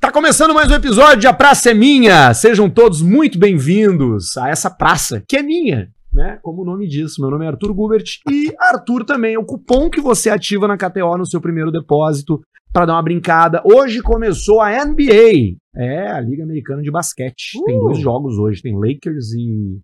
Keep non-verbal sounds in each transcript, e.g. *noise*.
Tá começando mais um episódio de A Praça é Minha. Sejam todos muito bem-vindos a essa praça, que é minha, né? Como o nome diz. Meu nome é Arthur Gubert e Arthur também é o cupom que você ativa na KTO no seu primeiro depósito para dar uma brincada. Hoje começou a NBA. É, a Liga Americana de Basquete. Tem dois jogos hoje, tem Lakers e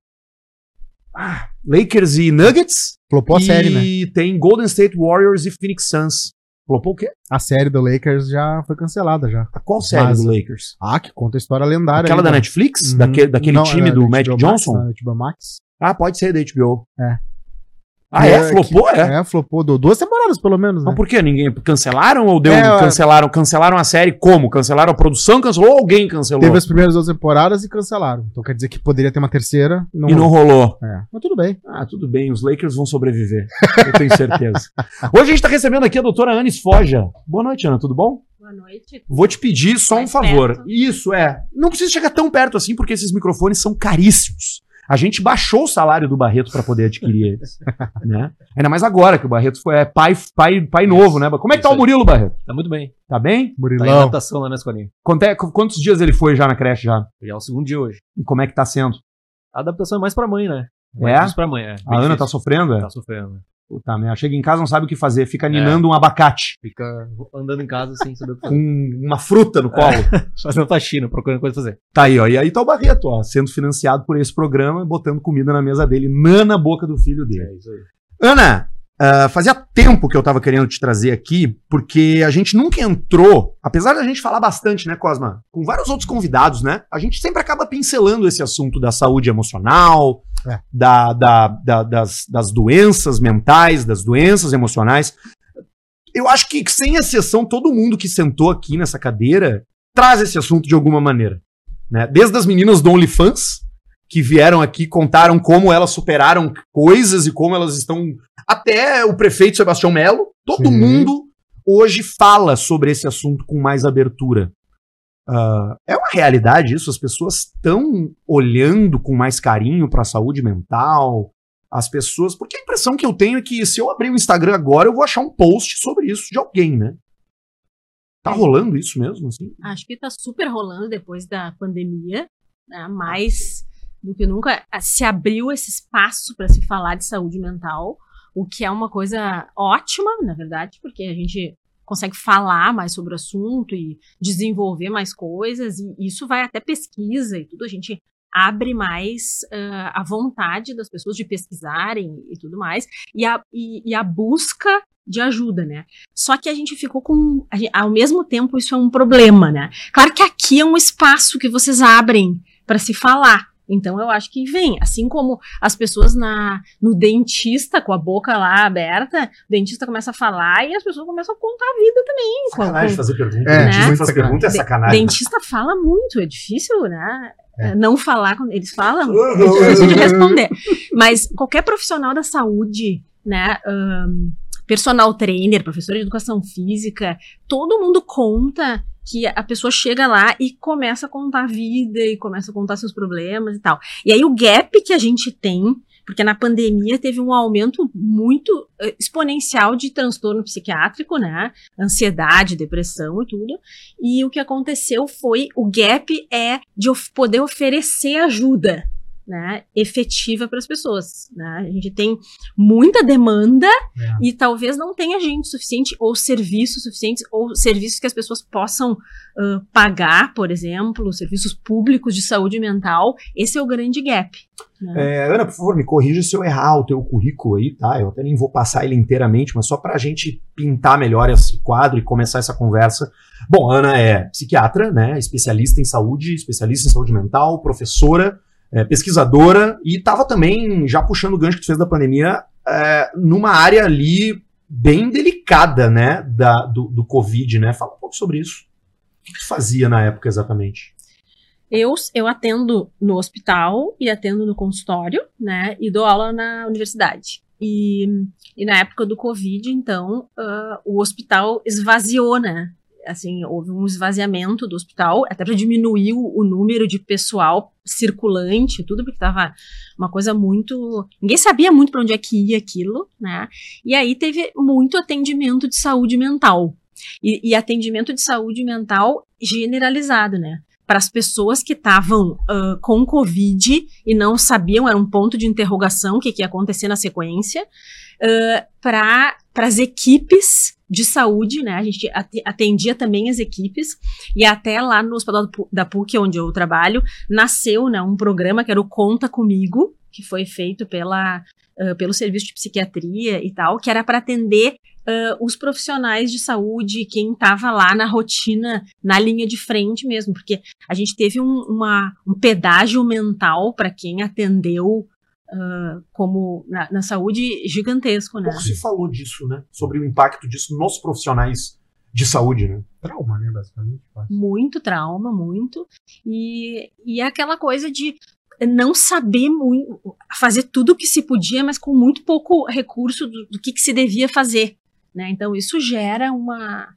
ah, Lakers e Nuggets. Flopou a e série, né? tem Golden State Warriors e Phoenix Suns. Flopou o quê? A série do Lakers já foi cancelada já. A qual série Mas- do Lakers? Ah, que conta a história lendária. Aquela aí, da né? Netflix? Uhum. Daquele, daquele Não, time é, do Magic Johnson? Max, da HBO Max. Ah, pode ser da HBO. É. Ah, é? Flopou? que- É. É, flopou. Deu duas temporadas, pelo menos, né? Mas por quê? Ninguém cancelaram ou deu? É, cancelaram, cancelaram a série como? Cancelaram a produção, cancelou ou alguém cancelou? Teve as primeiras duas temporaji e cancelaram. Então quer dizer que poderia ter uma terceira. Não E não rolou. É. Mas tudo bem. Ah, tudo bem, os Lakers vão sobreviver. Eu tenho certeza. *laughs* Hoje a gente tá recebendo aqui a doutora Anis Foja. Boa noite, Ana, tudo bom? Boa noite. Vou te pedir só um Mais favor. perto. Isso, é. Não precisa chegar tão perto assim, porque esses microfones são caríssimos. A gente baixou o salário do Barreto pra poder adquirir eles. *laughs* né? Ainda mais agora que o Barreto foi é, pai, pai, pai novo, né? Como é que tá o Murilo, Barreto? Tá muito bem. Tá bem? Tá em Murilão. adaptação lá na escolinha. Quanto é- qu- quantos dias ele foi já na creche já? Já é o segundo dia hoje. E como é que tá sendo? A adaptação é mais pra mãe, né? É? Mais difícil pra mãe, é. A Ana tá sofrendo? É? Tá sofrendo. Puta merda. Chega em casa não sabe o que fazer, fica É. ninando um abacate Fica andando em casa sem saber o que com fazer. uma fruta no colo. *laughs* Fazendo faxina, procurando coisa pra fazer. Tá aí, ó. E aí tá o Barreto, ó, sendo financiado por esse programa, botando comida na mesa dele, na boca do filho dele. É isso aí. Ana, ah, fazia tempo que eu tava querendo te trazer aqui, porque a gente nunca entrou, apesar da gente falar bastante, né, Cosma, com vários outros convidados, né? A gente sempre acaba pincelando esse assunto da saúde emocional, É. da, da- da- das, das doenças mentais, das doenças emocionais. Eu acho que, sem exceção, todo mundo que sentou aqui nessa cadeira traz esse assunto de alguma maneira. Né? Desde as meninas do OnlyFans, que vieram aqui, contaram como elas superaram coisas e como elas estão. Até o prefeito Sebastião Melo, todo Sim. mundo hoje fala sobre esse assunto com mais abertura. Ah, é uma realidade isso? As pessoas estão olhando com mais carinho para a saúde mental? As pessoas. Porque a impressão que eu tenho é que se eu abrir o Instagram agora, eu vou achar um post sobre isso de alguém, né? Tá rolando isso mesmo, assim? Acho que tá super rolando depois da pandemia, né? mais do que nunca ah, se abriu esse espaço para se falar de saúde mental, o que é uma coisa ótima, na verdade, porque a gente consegue falar mais sobre o assunto e desenvolver mais coisas, e isso vai até pesquisa e tudo, a gente abre mais ah, a vontade das pessoas de pesquisarem e tudo mais, e a, e- e a busca de ajuda, né? Só que a gente ficou com. a gen- ao mesmo tempo, isso é um problema, né? Claro que aqui é um espaço que vocês abrem para se falar. Então eu acho que vem. Assim como as pessoas na, no dentista, com a boca lá aberta, o dentista começa a falar e as pessoas começam a contar a vida também. Com- Sacanagem com- fazer pergunta. É, Dentista muito fazer sacanagem. pergunta é sacanagem. Dentista fala muito, é difícil, né? É. Não falar quando eles falam, *laughs* é difícil de responder. Mas qualquer profissional da saúde, né? ahn, personal trainer, professor de educação física, todo mundo conta que a pessoa chega lá e começa a contar a vida e começa a contar seus problemas e tal. E aí o gap que a gente tem, porque na pandemia teve um aumento muito eh, exponencial de transtorno psiquiátrico, né? Ansiedade, depressão e tudo. E o que aconteceu foi o gap é de poder oferecer ajuda, né, efetiva para as pessoas, né? A gente tem muita demanda e talvez não tenha gente suficiente ou serviços suficientes ou serviços que as pessoas possam ah, pagar, por exemplo, serviços públicos de saúde mental. Esse é o grande gap. né? É, Ana, por favor, me corrija se eu errar o teu currículo aí, tá? Eu até nem vou passar ele inteiramente, mas só pra gente pintar melhor esse quadro e começar essa conversa. Bom, Ana é psiquiatra, né? Especialista em saúde, especialista em saúde mental, professora, é, pesquisadora e tava também, já puxando o gancho que tu fez da pandemia, é, numa área ali bem delicada, né? Da, do, do Covid, né? Fala um pouco sobre isso. O que tu fazia na época exatamente? Eu, eu atendo no hospital e atendo no consultório, né? E dou aula na universidade. E, e na época do Covid, então, ah, o hospital esvaziou, né? Assim, houve um esvaziamento do hospital, até para diminuir o, número de pessoal circulante, tudo, porque tava uma coisa muito. Ninguém sabia muito para onde é que ia aquilo, né? E aí teve muito atendimento de saúde mental. E, e atendimento de saúde mental generalizado, né? Para as pessoas que estavam uh, com Covid e não sabiam, era um ponto de interrogação o que, que ia acontecer na sequência, uh, para as equipes de saúde, né? A gente atendia também as equipes e até lá no hospital da PUC, onde eu trabalho, nasceu né, um programa que era o Conta Comigo, que foi feito pela, uh, pelo serviço de psiquiatria e tal, que era para atender uh, os profissionais de saúde, quem estava lá na rotina, na linha de frente mesmo, porque a gente teve um, uma, um pedágio mental para quem atendeu uh, como na, na, saúde gigantesco, né? Pouco se falou disso, né? Sobre o impacto disso nos profissionais de saúde, né? Trauma, né, basicamente. Muito trauma, muito. E, e é aquela coisa de não saber muito, fazer tudo o que se podia, mas com muito pouco recurso do, do que, que, se devia fazer, né? Então isso gera uma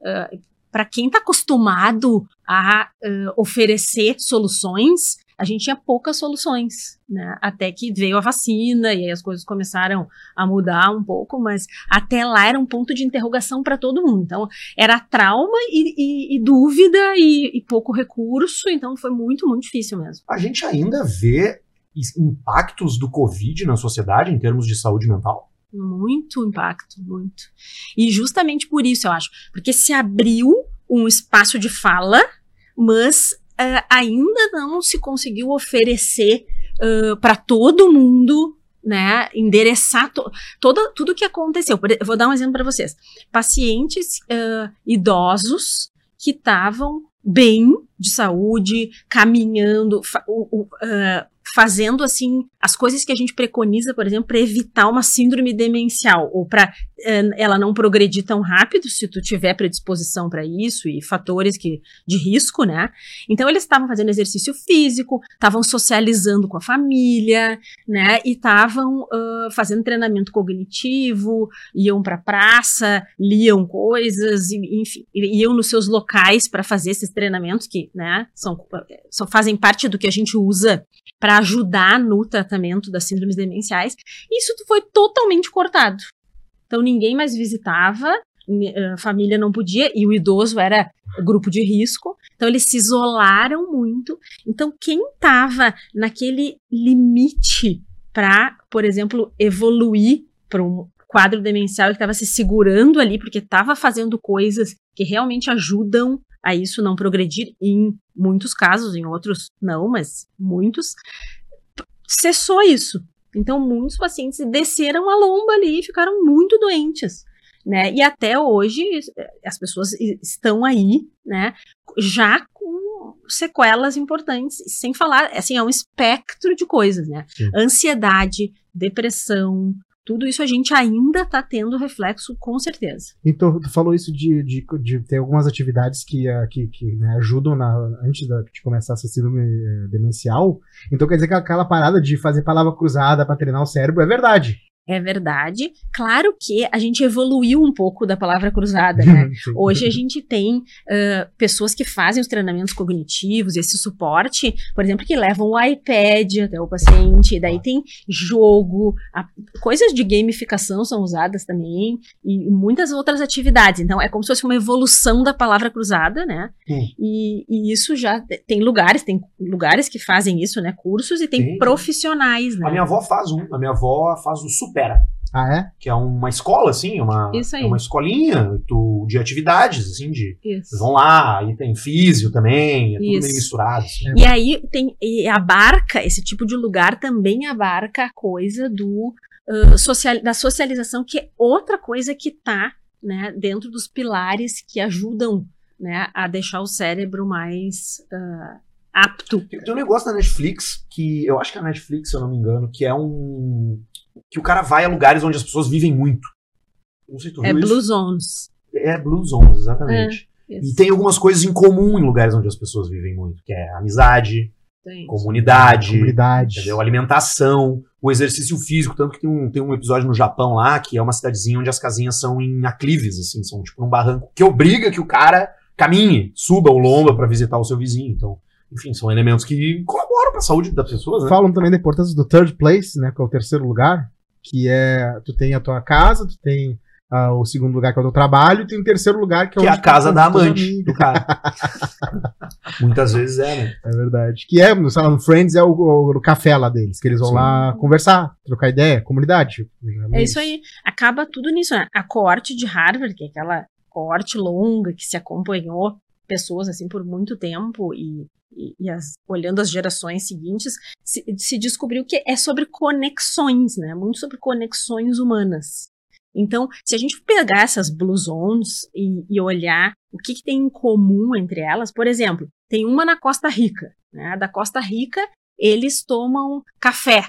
uh, para quem está acostumado a uh, oferecer soluções, a gente tinha poucas soluções, né? Até que veio a vacina e aí as coisas começaram a mudar um pouco, mas até lá era um ponto de interrogação para todo mundo. Então era trauma e, e, e dúvida e, e, pouco recurso, então foi muito, muito difícil mesmo. A gente ainda vê impactos do Covid na sociedade em termos de saúde mental? Muito impacto, muito. E justamente por isso, eu acho, porque se abriu um espaço de fala, mas uh, ainda não se conseguiu oferecer uh, para todo mundo né, endereçar to, tudo o que aconteceu. Eu vou dar um exemplo para vocês. Pacientes uh, idosos que estavam bem de saúde, caminhando, uh, fazendo assim as coisas que a gente preconiza, por exemplo, para evitar uma síndrome demencial ou para uh, ela não progredir tão rápido, se tu tiver predisposição para isso e fatores que de risco, né? Então eles estavam fazendo exercício físico, estavam socializando com a família, né? E estavam uh, fazendo treinamento cognitivo, iam para praça, liam coisas, enfim, iam nos seus locais para fazer esses treinamentos que, né? São, são fazem parte do que a gente usa para ajudar no tratamento das síndromes demenciais. Isso foi totalmente cortado. Então ninguém mais visitava, a família não podia, e o idoso era grupo de risco, então eles se isolaram muito. Então, quem estava naquele limite para, por exemplo, evoluir para um quadro demencial e estava se segurando ali porque estava fazendo coisas que realmente ajudam a isso não progredir, em muitos casos, em outros não, mas muitos, cessou isso. Então, muitos pacientes desceram a lomba ali e ficaram muito doentes. Né? E até hoje as pessoas estão aí, né, já com sequelas importantes, sem falar, assim, é um espectro de coisas, né? Sim. Ansiedade, depressão, tudo isso a gente ainda está tendo reflexo, com certeza. Então, tu falou isso de, de, de ter algumas atividades que, uh, que, que né, ajudam na, antes da, de começar essa síndrome eh, demencial. Então, quer dizer que aquela parada de fazer palavra cruzada para treinar o cérebro é verdade. É verdade. Claro que a gente evoluiu um pouco da palavra cruzada, né? *laughs* Hoje a gente tem uh, pessoas que fazem os treinamentos cognitivos, esse suporte, por exemplo, que levam o iPad até o paciente, daí tem jogo, a, coisas de gamificação são usadas também, e muitas outras atividades. Então é como se fosse uma evolução da palavra cruzada, né? E, e, isso já tem lugares, tem lugares que fazem isso, né? Cursos, e tem, tem. profissionais, né? A minha avó faz um, a minha avó faz o super Supera. Ah, é? Que é uma escola, assim, uma, Isso aí. É uma escolinha tu, de atividades, assim, de. Isso. Vão lá, aí tem físio também, é tudo Isso. meio misturado. Assim. E aí tem. E abarca, esse tipo de lugar também abarca a coisa do. Uh, social, da socialização, que é outra coisa que tá né, dentro dos pilares que ajudam né, a deixar o cérebro mais uh, apto. Tem, tem um negócio da Netflix que eu acho que é a Netflix, se eu não me engano, que é um que o cara vai a lugares onde as pessoas vivem muito. Não sei se tu é Blue isso. Zones. É Blue Zones, exatamente. É, e tem algumas coisas em comum em lugares onde as pessoas vivem muito, que é amizade, Tem. comunidade, Comunidade. entendeu? alimentação, o exercício físico, tanto que tem um, tem um episódio no Japão lá, que é uma cidadezinha onde as casinhas são em aclives, assim, são tipo um barranco, que obriga que o cara caminhe, suba o lomba para visitar o seu vizinho. Então, enfim, são elementos que colaboram para a saúde das pessoas, né? Falam também da importância do third place, né? Que é o terceiro lugar. Que é. Tu tem a tua casa, tu tem ah, o segundo lugar que é o do trabalho, e tem o terceiro lugar que é, Que é a casa da amante do cara. *laughs* Muitas vezes é, né? É verdade. Que é, no, sei lá, no Friends é o, o- o café lá deles, que eles vão Sim. lá conversar, trocar ideia, comunidade. É isso aí. Acaba tudo nisso, né? A coorte de Harvard, que é aquela coorte longa que se acompanhou pessoas assim por muito tempo e, e, e as- olhando as gerações seguintes, se, se descobriu que é sobre conexões, né? Muito sobre conexões humanas. Então, se a gente pegar essas blue zones e, e olhar o que, que tem em comum entre elas, por exemplo, tem uma na Costa Rica, né? Da Costa Rica, eles tomam café,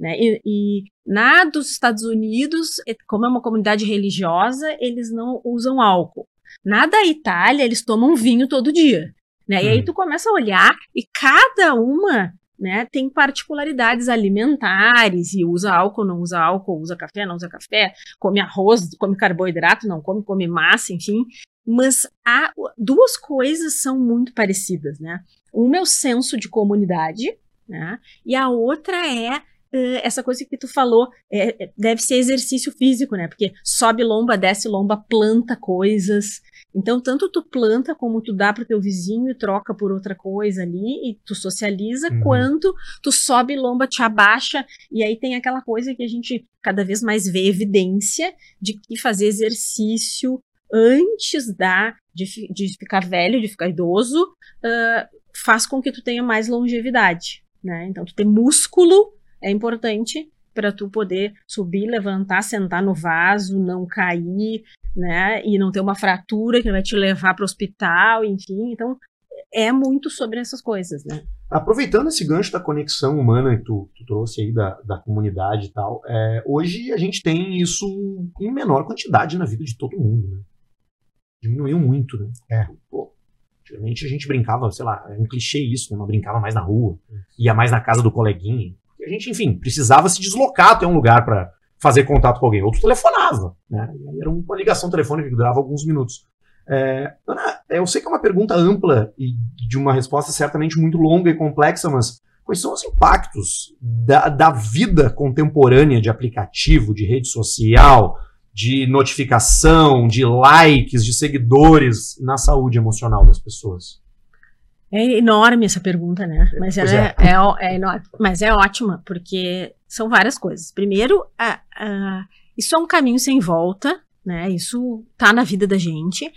né? E, e na dos Estados Unidos, como é uma comunidade religiosa, eles não usam álcool. Na da Itália, eles tomam vinho todo dia. Né? E aí Hum. tu começa a olhar e cada uma né, tem particularidades alimentares e usa álcool, não usa álcool, usa café, não usa café, come arroz, come carboidrato, não come, come massa, enfim. Mas há, duas coisas são muito parecidas, né? Uma é o senso de comunidade, né? E a outra é essa coisa que tu falou, é, é, deve ser exercício físico, né? Porque sobe lomba, desce lomba, planta coisas. Então, tanto tu planta como tu dá pro teu vizinho e troca por outra coisa ali, e tu socializa, Uhum. quanto tu sobe lomba, te abaixa, e aí tem aquela coisa que a gente cada vez mais vê evidência de que fazer exercício antes da de, de ficar velho, de ficar idoso, ah, faz com que tu tenha mais longevidade, né? Então, tu ter músculo é importante para tu poder subir, levantar, sentar no vaso, não cair, né? E não ter uma fratura que vai te levar para o hospital, enfim. Então, é muito sobre essas coisas, né? Aproveitando esse gancho da conexão humana que tu, tu trouxe aí da, da comunidade e tal, é, hoje a gente tem isso em menor quantidade na vida de todo mundo, né? Diminuiu muito, né? É. Pô, antigamente a gente brincava, sei lá, é um clichê isso, né? Mas brincava mais na rua, ia mais na casa do coleguinha. A gente, enfim, precisava se deslocar até um lugar para fazer contato com alguém. Outro telefonava, né? Era uma ligação telefônica que durava alguns minutos. É, Ana, eu sei que é uma pergunta ampla e de uma resposta certamente muito longa e complexa, mas quais são os impactos da, da vida contemporânea de aplicativo, de rede social, de notificação, de likes, de seguidores na saúde emocional das pessoas? É enorme essa pergunta, né? Mas ela é, é, ó- é enorme. Mas é ótima, porque são várias coisas. Primeiro, a- a- isso é um caminho sem volta, né? Isso tá na vida da gente.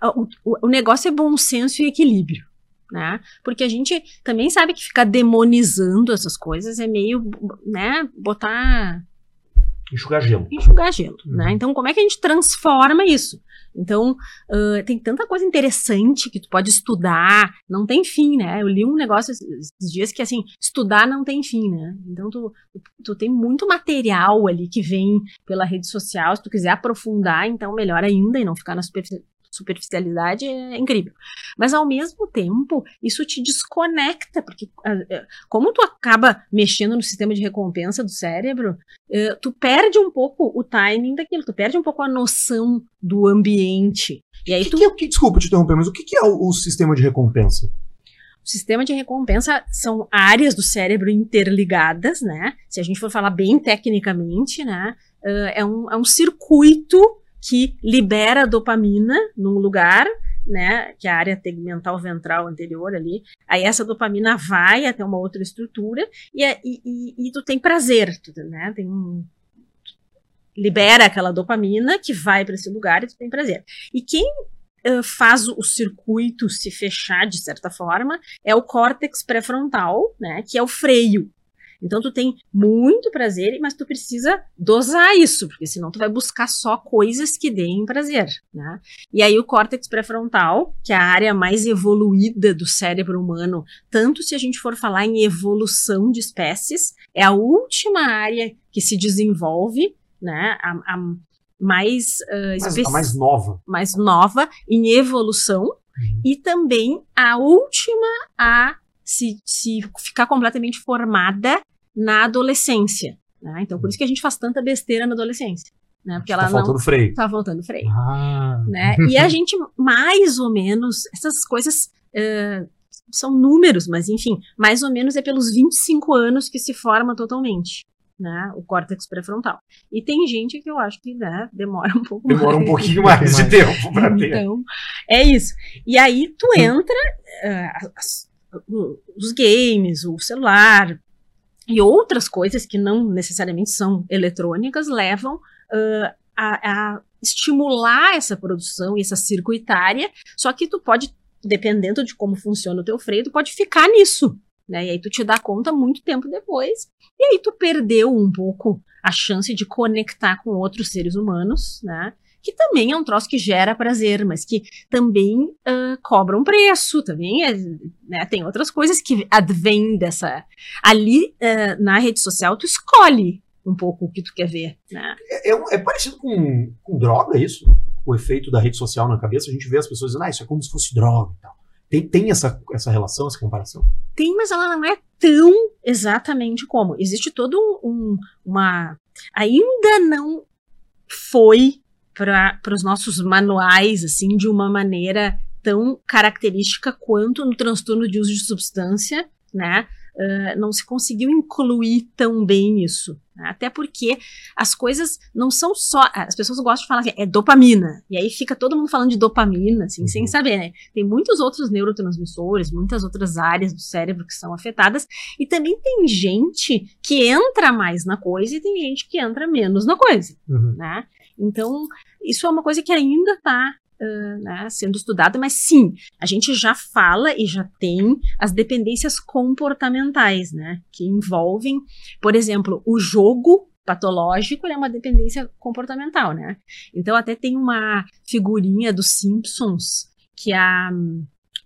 A- O, o- o negócio é bom senso e equilíbrio. Né? Porque a gente também sabe que ficar demonizando essas coisas é meio, né, botar Enxugar gelo. enxugar gelo, Uhum. né? Então, como é que a gente transforma isso? Então, ãh, tem tanta coisa interessante que tu pode estudar, não tem fim, né? Eu li um negócio esses dias que, assim, estudar não tem fim, né? Então, tu, tu tem muito material ali que vem pela rede social, se tu quiser aprofundar, então, melhor ainda, e não ficar na superficialidade, é incrível. Mas, ao mesmo tempo, isso te desconecta, porque ah, ah, como tu acaba mexendo no sistema de recompensa do cérebro, eh, tu perde um pouco o timing daquilo, tu perde um pouco a noção do ambiente. E aí que tu, que é que- desculpa te interromper, mas o que que é o, o sistema de recompensa? o sistema de recompensa são áreas do cérebro interligadas, né? Se a gente for falar bem tecnicamente, né? eh, é, um, é um circuito que libera dopamina num lugar, né? Que é a área tegmental ventral anterior ali. Aí essa dopamina vai até uma outra estrutura e, é- e, e- e tu tem prazer, tu, né? Tem um libera aquela dopamina que vai para esse lugar e tu tem prazer. E quem eh, faz o circuito se fechar de certa forma é o córtex pré-frontal, né, que é o freio. Então tu tem muito prazer, mas tu precisa dosar isso, porque senão tu vai buscar só coisas que deem prazer, né? E aí o córtex pré-frontal, que é a área mais evoluída do cérebro humano, tanto se a gente for falar em evolução de espécies, é a última área que se desenvolve, né? A, a mais, uh, especi- a mais nova. mais nova em evolução e também a última a se, se ficar completamente formada na adolescência. né? Então, por isso que a gente faz tanta besteira na adolescência. Né? Porque ela tá não faltando freio. tá voltando freio. Ah, Né? *laughs* E a gente, mais ou menos, essas coisas eh, são números, mas enfim, mais ou menos é pelos 25 anos que se forma totalmente. né, o córtex pré-frontal. E tem gente que eu acho que né, demora um pouco Demora um mais. pouquinho mais de tempo pra ter. Então, é isso. E aí tu entra, ah, as- os games, o celular e outras coisas que não necessariamente são eletrônicas levam ah, a, a estimular essa produção e essa circuitária, só que tu pode, dependendo de como funciona o teu freio, tu pode ficar nisso. Né? E aí tu te dá conta muito tempo depois. E aí tu perdeu um pouco a chance de conectar com outros seres humanos, né? Que também é um troço que gera prazer, mas que também ah, cobra um preço, também é, né, tem outras coisas que advêm dessa. Ali ah, na rede social, tu escolhe um pouco o que tu quer ver, né? É, é é parecido com, com droga isso? O efeito da rede social na cabeça, a gente vê as pessoas dizendo, ah, isso é como se fosse droga e tal. Tem, tem essa, essa relação, essa comparação? Tem, mas ela não é tão exatamente como. Existe todo um, um- uma. Ainda não foi para os nossos manuais, assim, de uma maneira tão característica quanto no transtorno de uso de substância, né? Ah, não se conseguiu incluir tão bem isso. né? Até porque as coisas não são só. As pessoas gostam de falar assim, é dopamina. E aí fica todo mundo falando de dopamina, assim, sem Uhum. saber, né? Tem muitos outros neurotransmissores, muitas outras áreas do cérebro que são afetadas. E também tem gente que entra mais na coisa e tem gente que entra menos na coisa Uhum. né? Então, isso é uma coisa que ainda está sendo estudada, mas sim, a gente já fala e já tem as dependências comportamentais, né? Que envolvem, por exemplo, o jogo patológico ele é uma dependência comportamental, né? Então até tem uma figurinha dos Simpsons que a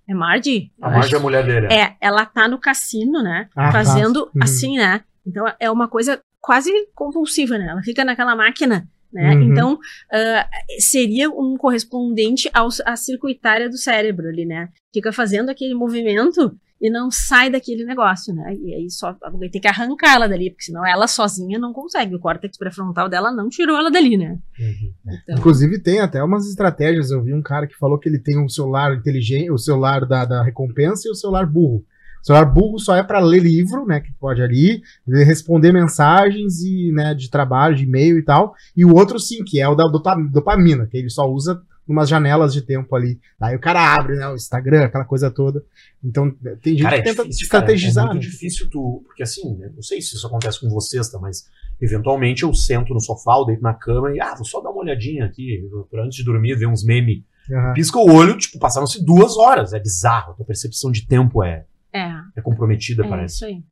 é Marge? A Marge é a mulher dele. é. É, ela tá no cassino, né? Ah, tá. fazendo Uhum. assim, né? Então é uma coisa quase compulsiva, né? Ela fica naquela máquina, né? Uhum. Então ah, seria um correspondente ao, à circuitária do cérebro ali, né? Fica fazendo aquele movimento e não sai daquele negócio, né? E aí só tem que arrancar ela dali, porque senão ela sozinha não consegue. O córtex pré-frontal dela não tirou ela dali, né? Uhum. Então, Inclusive tem até umas estratégias. Eu vi um cara que falou que ele tem um celular inteligente, o celular da, da recompensa e o celular burro. O celular burro só é para ler livro, né? Que pode ali responder mensagens e, né, de trabalho, de e-mail e tal. E o outro sim, que é o da dopa- dopamina, que ele só usa umas janelas de tempo ali. Aí o cara abre, né? O Instagram, aquela coisa toda. Então tem gente Cara, é que tenta difícil, cara, estrategizar. É muito né? difícil tu. Porque assim, não sei se isso acontece com vocês, tá? Mas eventualmente eu sento no sofá, eu deito na cama e, ah, vou só dar uma olhadinha aqui, antes de dormir, ver uns memes. Aham. Pisca o olho, tipo, passaram-se duas horas. É bizarro. A tua percepção de tempo é, é. é comprometida, É parece. isso aí.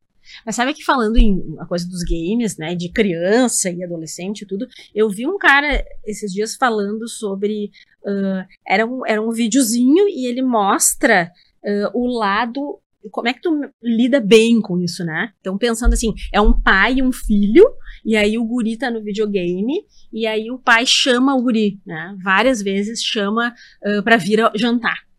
Mas sabe que falando em a coisa dos games, né, de criança e adolescente e tudo, eu vi um cara esses dias falando sobre ah, era um era um videozinho e ele mostra ah, o lado como é que tu lida bem com isso, né? Então pensando assim, é um pai e um filho e aí o guri tá no videogame e aí o pai chama o guri, né? Várias vezes chama ah, pra vir jantar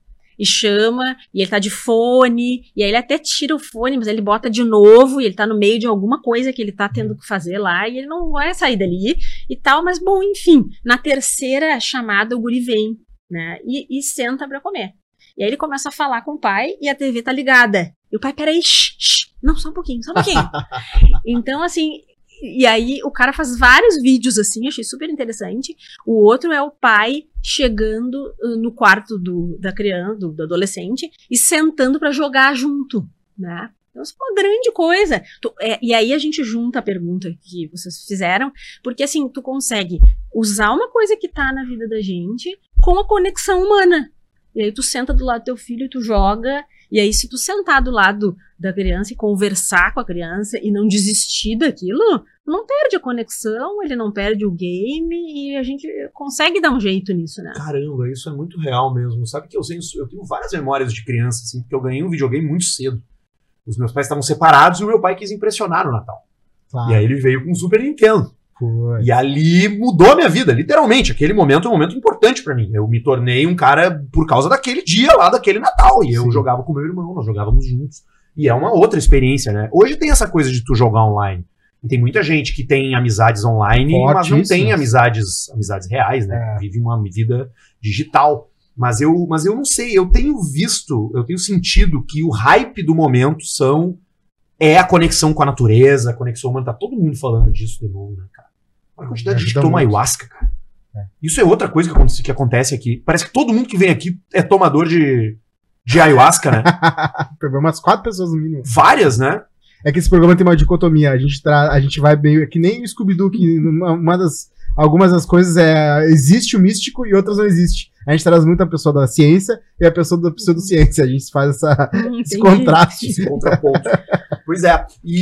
e chama, e ele tá de fone, e aí ele até tira o fone, mas ele bota de novo, e ele tá no meio de alguma coisa que ele tá tendo que fazer lá, e ele não vai sair dali e tal, mas bom, enfim, na terceira chamada o guri vem, né, e, e senta pra comer. E aí ele começa a falar com o pai e a TV tá ligada. E o pai, peraí, shh, shh, não, só um pouquinho, só um pouquinho. *laughs* então, assim, e aí o cara faz vários vídeos assim, achei super interessante. O outro é o pai chegando uh, no quarto do, da criança, do, do adolescente, e sentando pra jogar junto, né? Então, isso é uma grande coisa. Tu- é, e aí a gente junta a pergunta que vocês fizeram, porque assim, tu consegue usar uma coisa que tá na vida da gente com a conexão humana. E aí tu senta do lado do teu filho e tu joga. E aí, se tu sentar do lado da criança e conversar com a criança e não desistir daquilo, não perde a conexão, ele não perde o game e a gente consegue dar um jeito nisso, né? Caramba, isso é muito real mesmo. Sabe que eu, sei, eu tenho várias memórias de criança, assim, porque eu ganhei um videogame muito cedo. Os meus pais estavam separados e o meu pai quis impressionar no Natal. Claro. E aí ele veio com um Super Nintendo. E ali mudou a minha vida, literalmente. Aquele momento é um momento importante pra mim. Eu me tornei um cara por causa daquele dia lá, daquele Natal. E eu Sim. jogava com meu irmão, nós jogávamos juntos. E é uma outra experiência, né? Hoje tem essa coisa de tu jogar online. E tem muita gente que tem amizades online, mas não tem Fortíssimas. amizades, amizades reais, né? É. Vive uma vida digital. Mas eu, mas eu não sei, eu tenho visto, eu tenho sentido que o hype do momento são é a conexão com a natureza, a conexão humana. Tá todo mundo falando disso de novo, né, cara? Olha a quantidade de gente que Ajuda toma muito. ayahuasca, cara. É. Isso é outra coisa que acontece, que acontece aqui. Parece que todo mundo que vem aqui é tomador de, de ayahuasca, né? *laughs* Pegou umas quatro pessoas no mínimo. Várias, né? É que esse programa tem uma dicotomia. A gente, tra... a gente vai meio. É que nem o Scooby-Doo, que uma, uma das. Algumas das coisas é. Existe o místico e outras não existe. A gente traz muito a pessoa da ciência e a pessoa da pseudociência. A gente faz essa, esse contraste. Esse contraponto. pois é. E,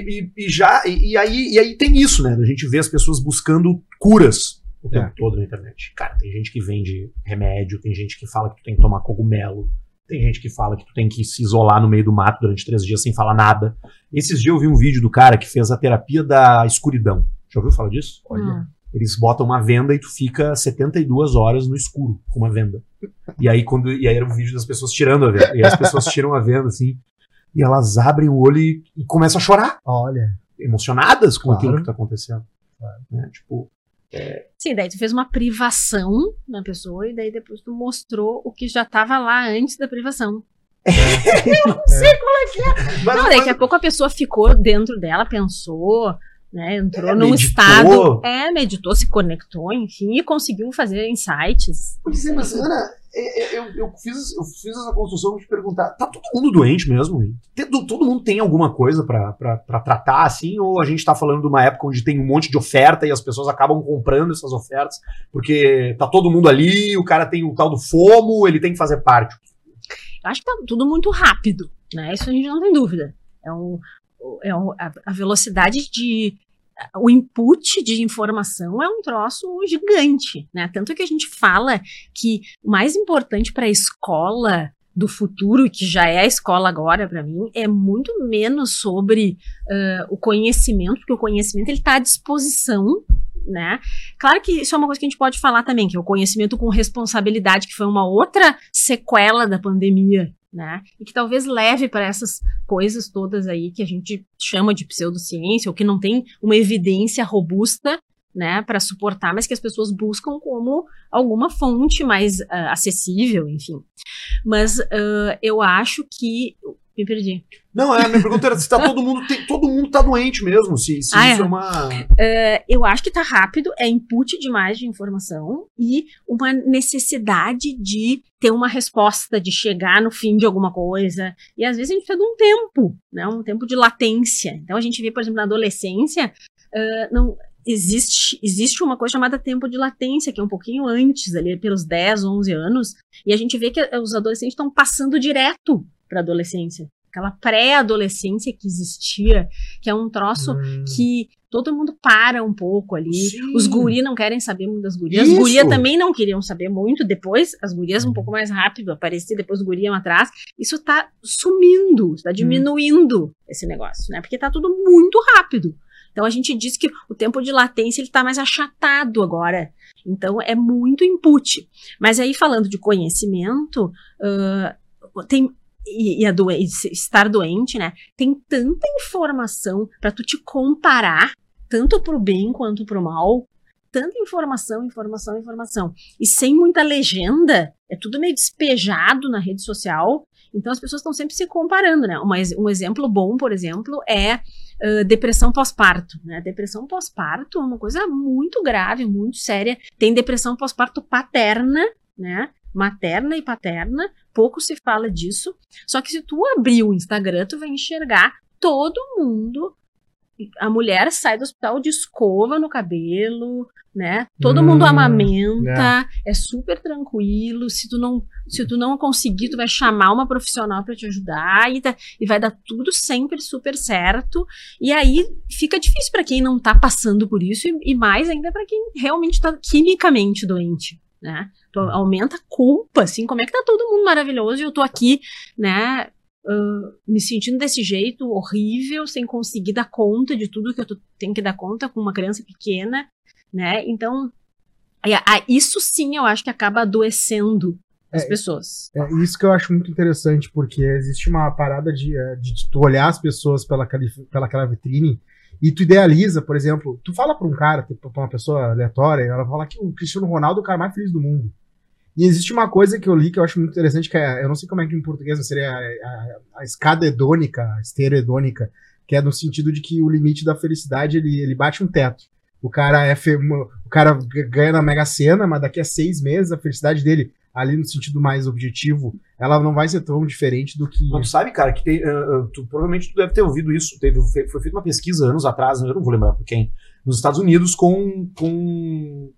e, e- e já. E, e aí, e aí tem isso, né? A gente vê as pessoas buscando curas o tempo É. todo na internet. Cara, tem gente que vende remédio, tem gente que fala que tu tem que tomar cogumelo. Tem gente que fala que tu tem que se isolar no meio do mato durante três dias sem falar nada. Esses dias eu vi um vídeo do cara que fez a terapia da escuridão. Já ouviu falar disso? Hum. Eles botam uma venda e tu fica 72 horas no escuro com uma venda. E aí, quando, e aí era um vídeo das pessoas tirando a venda. E aí as pessoas tiram a venda, assim, e elas abrem o olho e, e começam a chorar, Olha. emocionadas com Claro. aquilo que tá acontecendo. Né? Tipo, Sim, daí tu fez uma privação na pessoa e daí depois tu mostrou o que já tava lá antes da privação. *laughs* não sei como é que é. mas, Não, daqui a pouco a pessoa ficou dentro dela, pensou, né? Entrou É, num meditou. estado. É, meditou, se conectou, enfim, e conseguiu fazer insights. Pois é, mas Ana, é, é, eu, eu fiz, eu fiz essa construção de te perguntar: tá todo mundo doente mesmo? Tem- do- todo mundo tem alguma coisa pra tratar, assim? Ou a gente tá falando de uma época onde tem um monte de oferta e as pessoas acabam comprando essas ofertas porque tá todo mundo ali, o cara tem o tal do FOMO, ele tem que fazer parte. Eu acho que tá tudo muito rápido, né? Isso a gente não tem dúvida. É um- a, a velocidade de. O input de informação é um troço gigante, né? Tanto que a gente fala que o mais importante para a escola do futuro, que já é a escola agora para mim, é muito menos sobre ah, o conhecimento, porque o conhecimento ele está à disposição, né? Claro que isso é uma coisa que a gente pode falar também, que é o conhecimento com responsabilidade, que foi uma outra sequela da pandemia, né? E que talvez leve para essas coisas todas aí que a gente chama de pseudociência, ou que não tem uma evidência robusta, né, para suportar, mas que as pessoas buscam como alguma fonte mais ah, acessível, enfim. Mas ah, eu acho que me perdi. Não, é, a minha pergunta era se tá *laughs* todo mundo. tem- todo mundo tá doente mesmo. Se, se Ah, isso é. é uma. É, eu acho que tá rápido, é input demais de informação e uma necessidade de ter uma resposta, de chegar no fim de alguma coisa. E às vezes a gente precisa de um tempo, né? Um tempo de latência. Então a gente vê, por exemplo, na adolescência, ah, não. Existe, existe uma coisa chamada tempo de latência, que é um pouquinho antes, ali pelos 10, 11 anos, e a gente vê que os adolescentes estão passando direto para adolescência. Aquela pré-adolescência que existia, que é um troço Hum. que todo mundo para um pouco ali. Sim. Os guri não querem saber muito das gurias. Isso. As gurias também não queriam saber muito. Depois, as gurias um pouco mais rápido aparecer, depois os gurias atrás. Isso tá sumindo, tá diminuindo esse negócio, né? Porque tá tudo muito rápido. Então a gente diz que o tempo de latência ele tá mais achatado agora. Então é muito input. Mas aí falando de conhecimento, ah, tem e, e estar doente, né? Tem tanta informação para tu te comparar, tanto pro bem quanto pro mal. Tanta informação, informação, informação. E sem muita legenda, é tudo meio despejado na rede social. Então as pessoas estão sempre se comparando, né? Uma um exemplo bom, por exemplo, é ah, depressão pós-parto. Né? Depressão pós-parto é uma coisa muito grave, muito séria. Tem depressão pós-parto paterna, né? Materna e paterna, pouco se fala disso. Só que se tu abrir o Instagram, tu vai enxergar todo mundo. A mulher sai do hospital de escova no cabelo, né? Todo Hum, mundo amamenta, é super tranquilo. Se tu não, se tu não conseguir, tu vai chamar uma profissional para te ajudar e, tá- e vai dar tudo sempre super certo. E aí fica difícil para quem não tá passando por isso e, e mais ainda para quem realmente tá quimicamente doente, né? Tu aumenta a culpa, assim, como é que tá todo mundo maravilhoso e eu tô aqui, né, ah, me sentindo desse jeito horrível, sem conseguir dar conta de tudo que eu tô- tenho que dar conta com uma criança pequena, né? Então, é, a- isso sim eu acho que acaba adoecendo as É, pessoas. É isso que eu acho muito interessante, porque existe uma parada de, eh, de tu olhar as pessoas pela, pela aquela vitrine e tu idealiza, por exemplo, tu fala pra um cara, pra uma pessoa aleatória, ela fala que o Cristiano Ronaldo é o cara mais feliz do mundo. E existe uma coisa que eu li que eu acho muito interessante, que é, eu não sei como é que em português seria a, a, a escada hedônica, a esteira hedônica, que é no sentido de que o limite da felicidade ele, ele bate um teto. O cara é o cara ganha na Mega Sena, mas daqui a seis meses a felicidade dele, ali no sentido mais objetivo, ela não vai ser tão diferente do que. Mas tu sabe, cara, que tem, ah, tu, provavelmente tu deve ter ouvido isso. Teve, foi, foi feita uma pesquisa anos atrás, eu não vou lembrar por quem, nos Estados Unidos com, com,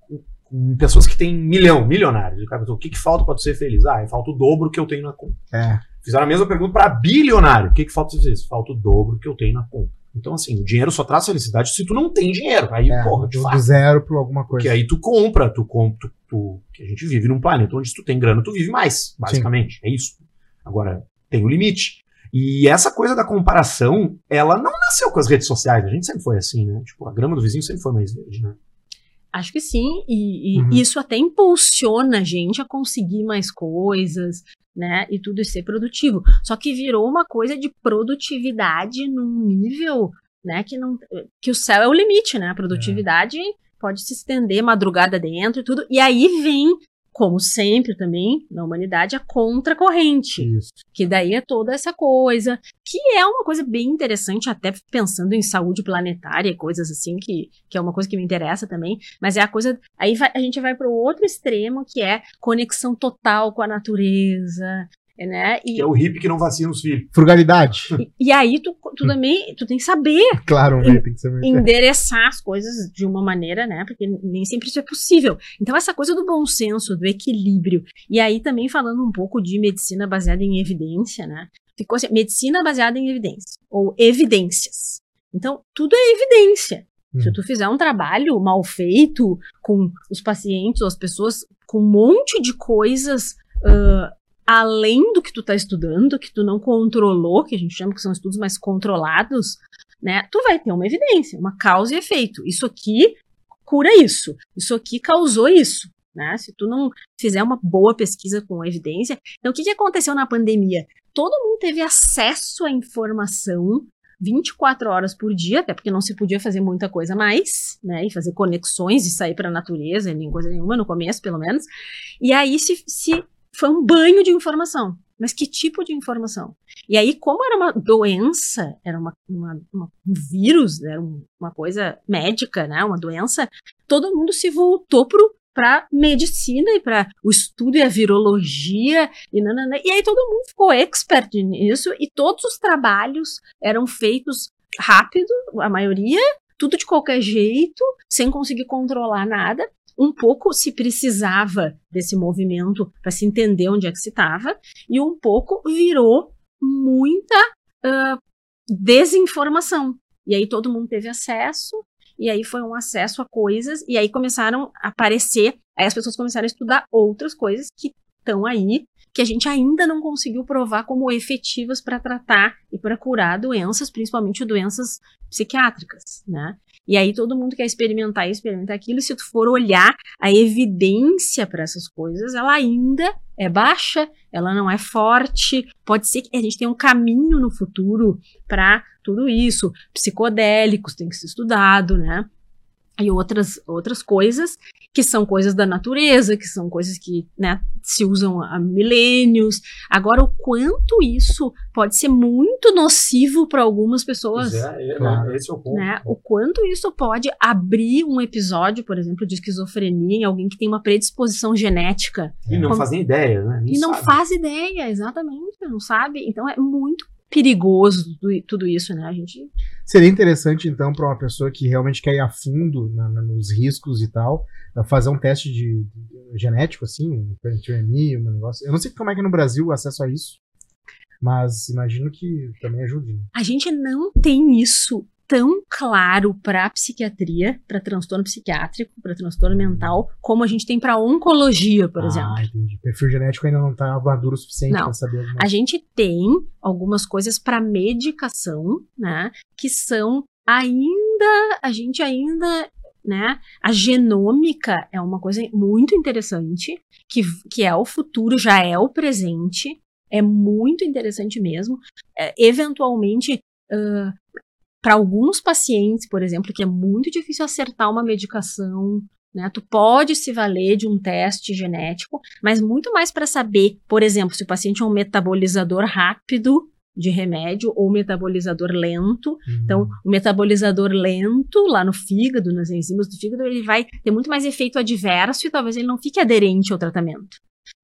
com pessoas que têm milhão, milionários. O cara perguntou, o que, que falta pra tu ser feliz? Ah, falta o dobro que eu tenho na conta. É. Fizeram a mesma pergunta para bilionário. O que, que falta você ser feliz? Falta o dobro que eu tenho na conta. Então, assim, o dinheiro só traz felicidade se tu não tem dinheiro. Aí, É, porra, de do, fato. do zero para alguma coisa. Porque aí tu compra, tu compra, tu, tu- que a gente vive num planeta onde se tu tem grana, tu vive mais, basicamente. É isso. Agora, tem o limite. E essa coisa da comparação, ela não nasceu com as redes sociais. A gente sempre foi assim, né? Tipo, a grama do vizinho sempre foi mais verde, né? Acho que sim, e, e Uhum. isso até impulsiona a gente a conseguir mais coisas, né? E tudo ser produtivo. Só que virou uma coisa de produtividade num nível, né? Que não, que o céu é o limite, né? A produtividade pode se estender madrugada dentro e tudo. E aí vem, como sempre também na humanidade, a contracorrente Isso. que daí é toda essa coisa, que é uma coisa bem interessante, até pensando em saúde planetária e coisas assim, que, que é uma coisa que me interessa também, mas é a coisa. Aí vai- a gente vai para o outro extremo, que é conexão total com a natureza, né? E, Que é o hippie que não vacina os filhos. Frugalidade. e aí tu, tu também tu tem que saber *laughs* claro, né? Tem que muito. endereçar as coisas de uma maneira, né? Porque nem sempre isso é possível. Então, essa coisa do bom senso, do equilíbrio, e aí também falando um pouco de medicina baseada em evidência, né? Ficou assim, medicina baseada em evidência, ou evidências. Então, tudo é evidência. Se Hum. tu fizer um trabalho mal feito com os pacientes ou as pessoas com um monte de coisas ah, além do que tu tá estudando, que tu não controlou, que a gente chama que são estudos mais controlados, né? Tu vai ter uma evidência, uma causa e efeito. Isso aqui cura isso. Isso aqui causou isso. Né? Se tu não fizer uma boa pesquisa com evidência. Então, o que, que aconteceu na pandemia? Todo mundo teve acesso à informação 24 horas por dia, até porque não se podia fazer muita coisa mais, né? E fazer conexões e sair para a natureza, nem coisa nenhuma, no começo, pelo menos. E aí se, se foi um banho de informação. Mas que tipo de informação? E aí, como era uma doença, era uma, uma- uma- um vírus, era um- uma coisa médica, né? Uma doença, todo mundo se voltou pro para medicina e para o estudo e a virologia e nanana. E aí todo mundo ficou expert nisso e todos os trabalhos eram feitos rápido, a maioria, tudo de qualquer jeito, sem conseguir controlar nada. Um pouco se precisava desse movimento para se entender onde é que se estava, e um pouco virou muita ah, desinformação. E aí todo mundo teve acesso, e aí foi um acesso a coisas, e aí começaram a aparecer, aí as pessoas começaram a estudar outras coisas que estão aí, que a gente ainda não conseguiu provar como efetivas para tratar e para curar doenças, principalmente doenças psiquiátricas, né? E aí todo mundo quer experimentar isso, experimentar aquilo, e se tu for olhar a evidência para essas coisas, ela ainda é baixa, ela não é forte. Pode ser que a gente tenha um caminho no futuro para tudo isso. Psicodélicos tem que ser estudado, né? E outras, outras coisas que são coisas da natureza, que são coisas que né, se usam há milênios. Agora, o quanto isso pode ser muito nocivo para algumas pessoas é, é, Claro. esse é o ponto. né? O quanto isso pode abrir um episódio, por exemplo, de esquizofrenia em alguém que tem uma predisposição genética E não Como- fazem ideia, né? Nem e não sabe. faz ideia, exatamente, não sabe. Então é muito perigoso tudo, tudo isso, né? A gente Seria interessante, então, para uma pessoa que realmente quer ir a fundo na- na- nos riscos e tal, fazer um teste de, de- genético, assim, um 23andMe, um negócio. Eu não sei como é que no Brasil o acesso a isso, mas imagino que também ajude. né? a gente não tem isso tão claro para psiquiatria, para transtorno psiquiátrico, para transtorno mental, como a gente tem para oncologia, por exemplo. Ah, entendi. Perfil genético ainda não está maduro o suficiente Não. para saber alguma A gente tem algumas coisas para medicação, né, que são ainda, a gente ainda, né, a genômica é uma coisa muito interessante, que, que é o futuro, já é o presente, é muito interessante mesmo. É, eventualmente, para alguns pacientes, por exemplo, que é muito difícil acertar uma medicação né? Tu pode se valer de um teste genético, mas muito mais para saber, por exemplo, se o paciente é um metabolizador rápido de remédio ou metabolizador lento. Então, o metabolizador lento lá no fígado, nas enzimas do fígado, ele vai ter muito mais efeito adverso e talvez ele não fique aderente ao tratamento.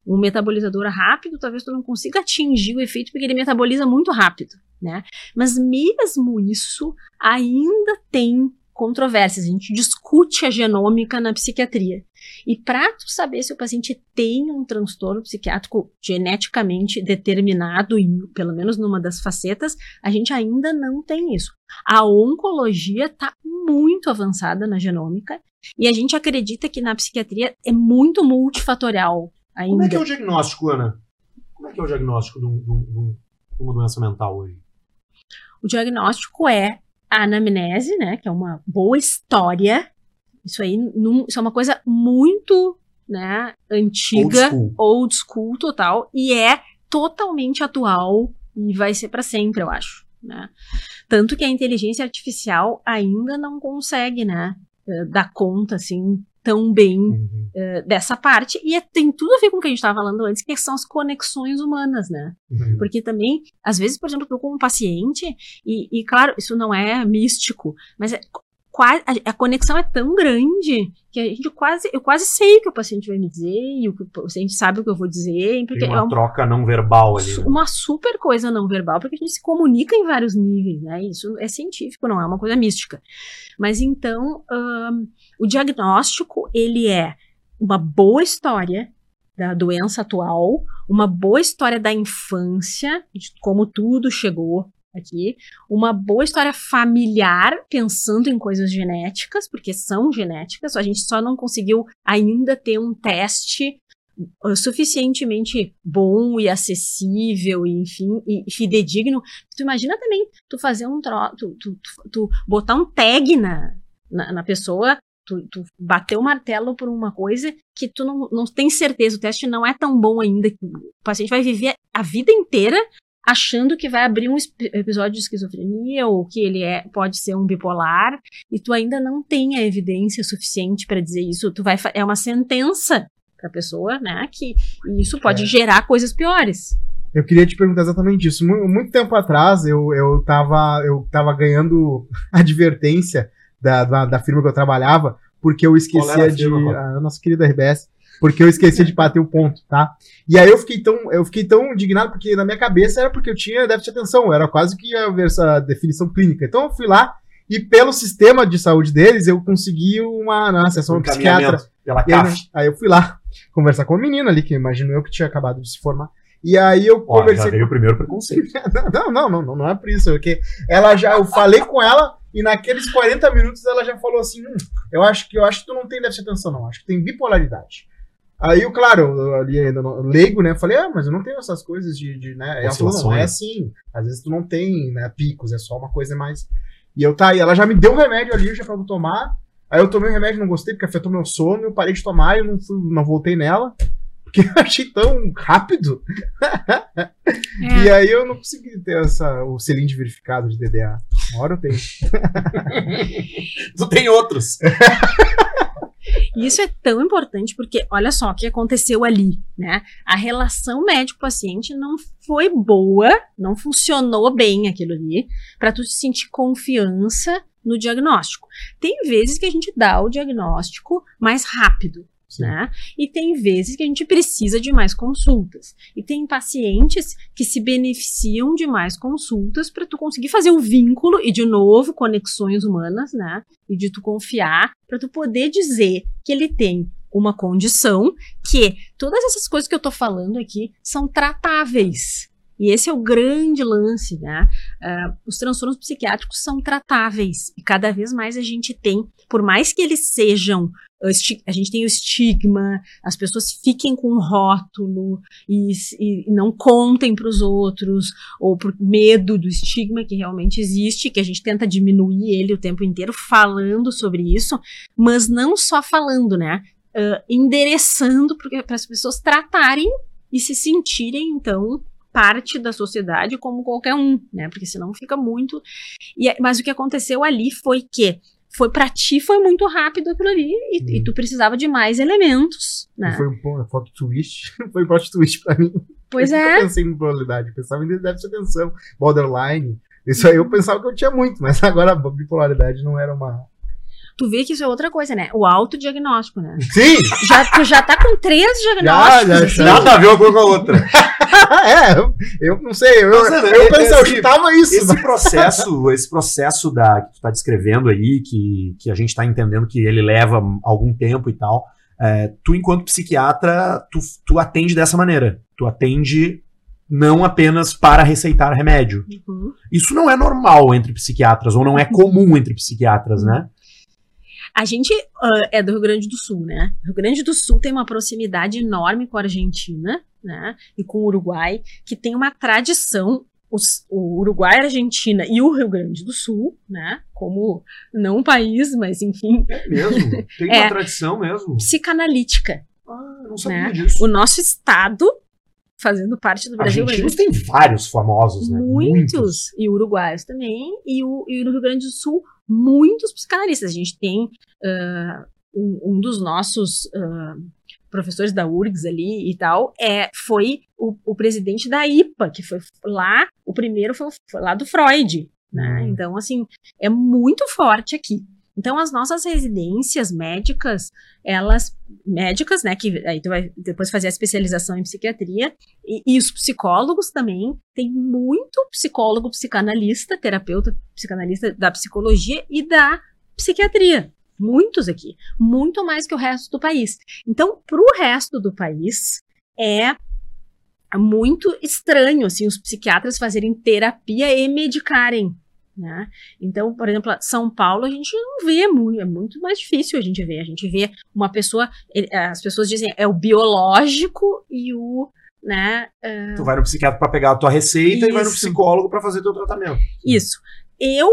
Um metabolizador rápido, talvez tu não consiga atingir o efeito porque ele metaboliza muito rápido, né? Mas mesmo isso ainda tem controvérsias. A gente discute a genômica na psiquiatria. E para tu saber se o paciente tem um transtorno psiquiátrico geneticamente determinado, pelo menos numa das facetas, a gente ainda não tem isso. A oncologia está muito avançada na genômica e a gente acredita que na psiquiatria é muito multifatorial ainda. Como é que é o diagnóstico, Ana? Como é que é o diagnóstico de, de um- de um- de uma doença mental hoje? O diagnóstico é a anamnese, né, que é uma boa história. Isso aí num- isso é uma coisa muito, né, Old antiga, school. old school total e é totalmente atual e vai ser para sempre, eu acho, né? Tanto que a inteligência artificial ainda não consegue, né, eh, dar conta assim tão bem Uhum. eh, dessa parte e é- tem tudo a ver com o que a gente estava falando antes, que são as conexões humanas, né? Uhum. Porque também, às vezes, por exemplo, eu tô com um paciente, e, e, claro, isso não é místico, mas é qu- qua- a, a conexão é tão grande que a gente quase, eu quase sei o que o paciente vai me dizer, e o que o paciente sabe o que eu vou dizer, porque Tem é uma um- troca não verbal ali. né? uma super coisa não verbal, porque a gente se comunica em vários níveis, né? Isso é científico, não é uma coisa mística. Mas então, ahn, o diagnóstico, ele é uma boa história da doença atual, uma boa história da infância, de como tudo chegou aqui, uma boa história familiar, pensando em coisas genéticas, porque são genéticas, a gente só não conseguiu ainda ter um teste suficientemente bom e acessível, e, enfim, e fidedigno. Tu imagina também tu fazer um tro tu, tu, tu, tu botar um tag na, na, na pessoa, tu, tu bater o martelo por uma coisa que tu não, não tem certeza, o teste não é tão bom ainda, que o paciente vai viver a vida inteira achando que vai abrir um episódio de esquizofrenia ou que ele é, pode ser um bipolar e tu ainda não tem a evidência suficiente para dizer isso, tu vai é uma sentença para a pessoa, né? Que e isso pode É. gerar coisas piores. Eu queria te perguntar exatamente isso. Mu- Muito, tempo atrás, eu, eu, tava, eu tava ganhando *laughs* advertência da, da, da firma que eu trabalhava, porque eu esquecia a de. Paulo? A nossa querida RBS. Porque eu esquecia de bater o ponto, tá? E aí eu fiquei tão, eu fiquei tão indignado, porque na minha cabeça era porque eu tinha déficit de atenção, era quase que a, vers- a definição clínica. Então eu fui lá e pelo sistema de saúde deles, eu consegui uma, uma sessão Um psiquiatra. Pela aí, né, CAF. aí eu fui lá conversar com uma menina ali, que imagino eu que tinha acabado de se formar. E aí eu Ó, já conversei veio o primeiro preconceito. *laughs* não, não, não, não, não é por isso. Porque ela já, eu falei com ela e naqueles 40 minutos ela já falou assim: hum, eu acho que eu acho que tu não tem déficit de atenção, não. Acho que tem bipolaridade. Aí, eu, claro, eu ali ainda leigo, né? Falei, ah, mas eu não tenho essas coisas de. de né? Ela falou, não, é assim. Às vezes tu não tem né, picos, é só uma coisa mais. E eu tá aí, ela já me deu um remédio ali, já pra eu tomar. Aí eu tomei o remédio, não gostei, porque afetou meu sono, eu parei de tomar e não, fui, não voltei nela. *laughs* Porque eu achei tão rápido. *laughs* É. E aí eu não consegui ter essa, o selinho de verificado de DDA. Uma hora eu tenho. *laughs* Tu tem outros. Isso é tão importante porque, olha só o que aconteceu ali, né? A relação médico-paciente não foi boa, não funcionou bem aquilo ali, para tu sentir confiança no diagnóstico. Tem vezes que a gente dá o diagnóstico mais rápido, Sim. né? E tem vezes que a gente precisa de mais consultas. E tem pacientes que se beneficiam de mais consultas para tu conseguir fazer o vínculo e de novo conexões humanas, né? E de tu confiar para tu poder dizer que ele tem uma condição que todas essas coisas que eu tô falando aqui são tratáveis. E esse é o grande lance, né? Ah, os transtornos psiquiátricos são tratáveis e cada vez mais a gente tem, por mais que eles sejam a gente tem o estigma, as pessoas fiquem com rótulo e, e não contem para os outros, ou por medo do estigma que realmente existe, que a gente tenta diminuir ele o tempo inteiro falando sobre isso, mas não só falando, né? Ah, endereçando para as pessoas tratarem e se sentirem, então, parte da sociedade como qualquer um, né? Porque senão fica muito. E, é- mas o que aconteceu ali foi que foi para ti foi muito rápido aquilo ali e, Hum. e tu precisava de mais elementos, né? Foi um ponto, foto twist. *laughs* Foi um plot twist pra mim. Pois eu é. nunca pensei em. Eu pensava em déficit de atenção, borderline. Isso aí eu pensava que eu tinha muito, mas *laughs* agora a bipolaridade não era uma. Tu vê que isso é outra coisa, né? O autodiagnóstico, né? Sim! Já, tu já tá com três diagnósticos. já, assim. Nada a ver uma coisa com a outra. *laughs* é, eu, eu não sei. Eu, Mas, né, eu é- pensei, eu chutava isso. Esse processo, *laughs* esse processo da, que tu tá descrevendo aí, que, que a gente tá entendendo que ele leva algum tempo e tal, é, tu, enquanto psiquiatra, tu, tu atende dessa maneira. Tu atende não apenas para receitar remédio. Uhum. Isso não é normal entre psiquiatras, ou não é comum entre psiquiatras, né? A gente ah, é do Rio Grande do Sul, né? O Rio Grande do Sul tem uma proximidade enorme com a Argentina, né? E com o Uruguai, que tem uma tradição. os- o Uruguai, a Argentina e o Rio Grande do Sul, né? Como não um país, mas enfim, É mesmo? Tem *laughs* É. uma tradição mesmo. psicanalítica. Ah, não sabia Né? disso. O nosso estado, fazendo parte do Brasil, Argentinos tem vários famosos, né? muitos, e uruguaios também, e, o, e no Rio Grande do Sul, muitos psicanalistas. A gente tem ah, um, um dos nossos ah, professores da URGS ali e tal, é, foi o, o presidente da IPA, que foi lá, o primeiro foi, foi lá do Freud, né? Hum. Então, assim, é muito forte aqui. Então, as nossas residências médicas, elas, médicas, né, que aí tu vai depois fazer a especialização em psiquiatria, e, e os psicólogos também, tem muito psicólogo psicanalista, terapeuta psicanalista da psicologia e da psiquiatria. Muitos aqui. Muito mais que o resto do país. Então, para o resto do país, é muito estranho, assim, os psiquiatras fazerem terapia e medicarem. Né? Então, por exemplo, São Paulo a gente não vê muito, é muito mais difícil a gente ver. A gente vê uma pessoa, ele- as pessoas dizem é o biológico e o, né, Tu vai no psiquiatra pra pegar a tua receita e vai no Isso. psicólogo pra fazer teu tratamento. Isso. Eu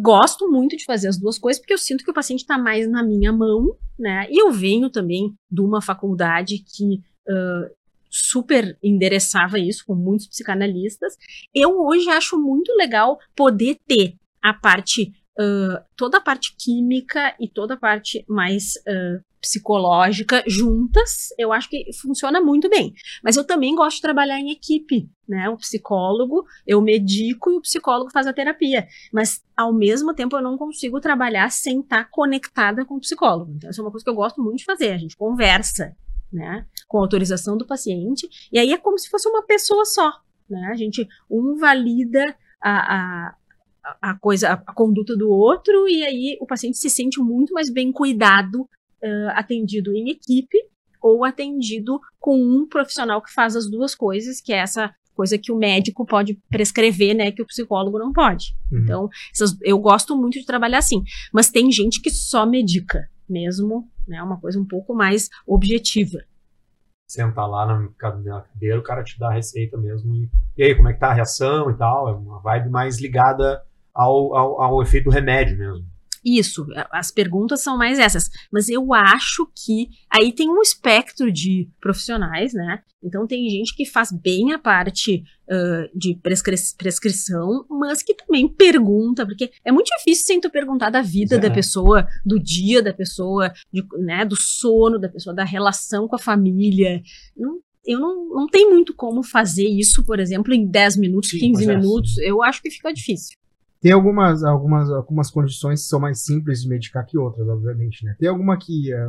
gosto muito de fazer as duas coisas porque eu sinto que o paciente está mais na minha mão, né? E eu venho também de uma faculdade que ah, super endereçava isso com muitos psicanalistas. Eu hoje acho muito legal poder ter a parte ah, toda a parte química e toda a parte mais ah, psicológica juntas. Eu acho que funciona muito bem. Mas eu também gosto de trabalhar em equipe, né? O psicólogo eu medico e o psicólogo faz a terapia. Mas, ao mesmo tempo, eu não consigo trabalhar sem estar conectada com o psicólogo. Então, isso é uma coisa que eu gosto muito de fazer. A gente conversa, né? Com autorização do paciente. E aí é como se fosse uma pessoa só, né? A gente, um valida a, a, a coisa, a, conduta do outro, e aí o paciente se sente muito mais bem cuidado, ãh, atendido em equipe, ou atendido com um profissional que faz as duas coisas, que é essa coisa que o médico pode prescrever, né, que o psicólogo não pode. Uhum. Então, essas- eu gosto muito de trabalhar assim, mas tem gente que só medica, mesmo, né, uma coisa um pouco mais objetiva. Sentar lá na ca- na cadeira, o cara te dá a receita mesmo. E, e aí, como é que tá a reação e tal? É uma vibe mais ligada ao, ao, ao efeito do remédio mesmo. Isso, as perguntas são mais essas. Mas eu acho que aí tem um espectro de profissionais, né? Então tem gente que faz bem a parte ãh, de prescri- prescrição, mas que também pergunta, porque é muito difícil sem tu perguntar da vida É. da pessoa, do dia da pessoa, de- né, do sono da pessoa, da relação com a família. Não- eu não, não tenho muito como fazer isso, por exemplo, em 10 minutos, Sim, 15 pois é, minutos. Eu acho que fica difícil. Tem algumas, algumas, algumas condições que são mais simples de medicar que outras, obviamente, né? Tem alguma que eh,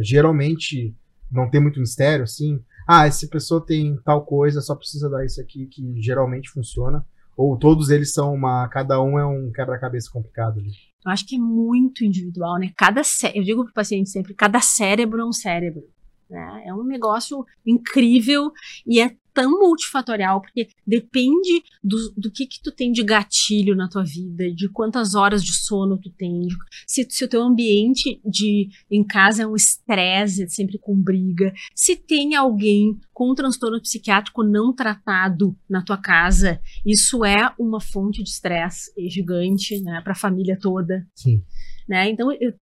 geralmente não tem muito mistério, assim. Ah, essa pessoa tem tal coisa, só precisa dar isso aqui que geralmente funciona. Ou todos eles são uma. Cada um é um quebra-cabeça complicado. ali. Eu acho que é muito individual, né? Cada eu digo para o paciente sempre, cada cérebro é um cérebro. Né? É um negócio incrível e é tão multifatorial, porque depende do, do que que tu tem de gatilho na tua vida, de quantas horas de sono tu tem, se, se o teu ambiente de em casa é um estresse, sempre com briga, se tem alguém com um transtorno psiquiátrico não tratado na tua casa, isso é uma fonte de estresse gigante, né, para a família toda, Sim. né? Então eu-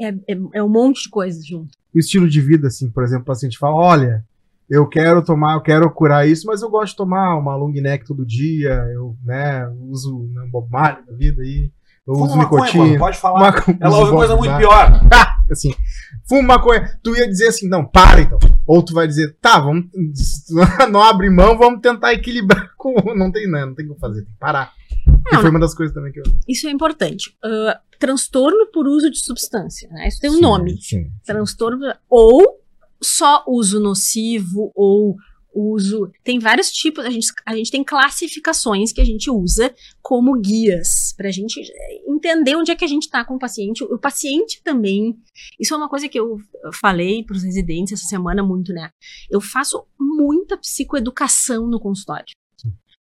é, é, é um monte de coisas junto. O estilo de vida, assim, por exemplo, o paciente fala: olha, eu quero tomar, eu quero curar isso, mas eu gosto de tomar uma long neck todo dia, eu, né, uso né, um Bob Marley da vida aí. Eu Fuma uso maconha, nicotina. mano, pode falar. Maco- Ela ouve coisa muito pior. *laughs* Assim, fuma maconha. Tu ia dizer assim, não, para então. Ou tu vai dizer, tá, vamos. *laughs* Não abre mão, vamos tentar equilibrar *laughs* com. Não tem, não, não tem o que fazer, tem que parar. E Não, foi uma das coisas também que eu. Isso é importante. Ah, transtorno por uso de substância. Né? Isso tem um Sim, nome. Sim. transtorno ou só uso nocivo ou uso tem vários tipos a gente, a gente tem classificações que a gente usa como guias para a gente entender onde é que a gente está com o paciente. O paciente também isso é uma coisa que eu falei para os residentes essa semana muito né? Eu faço muita psicoeducação no consultório.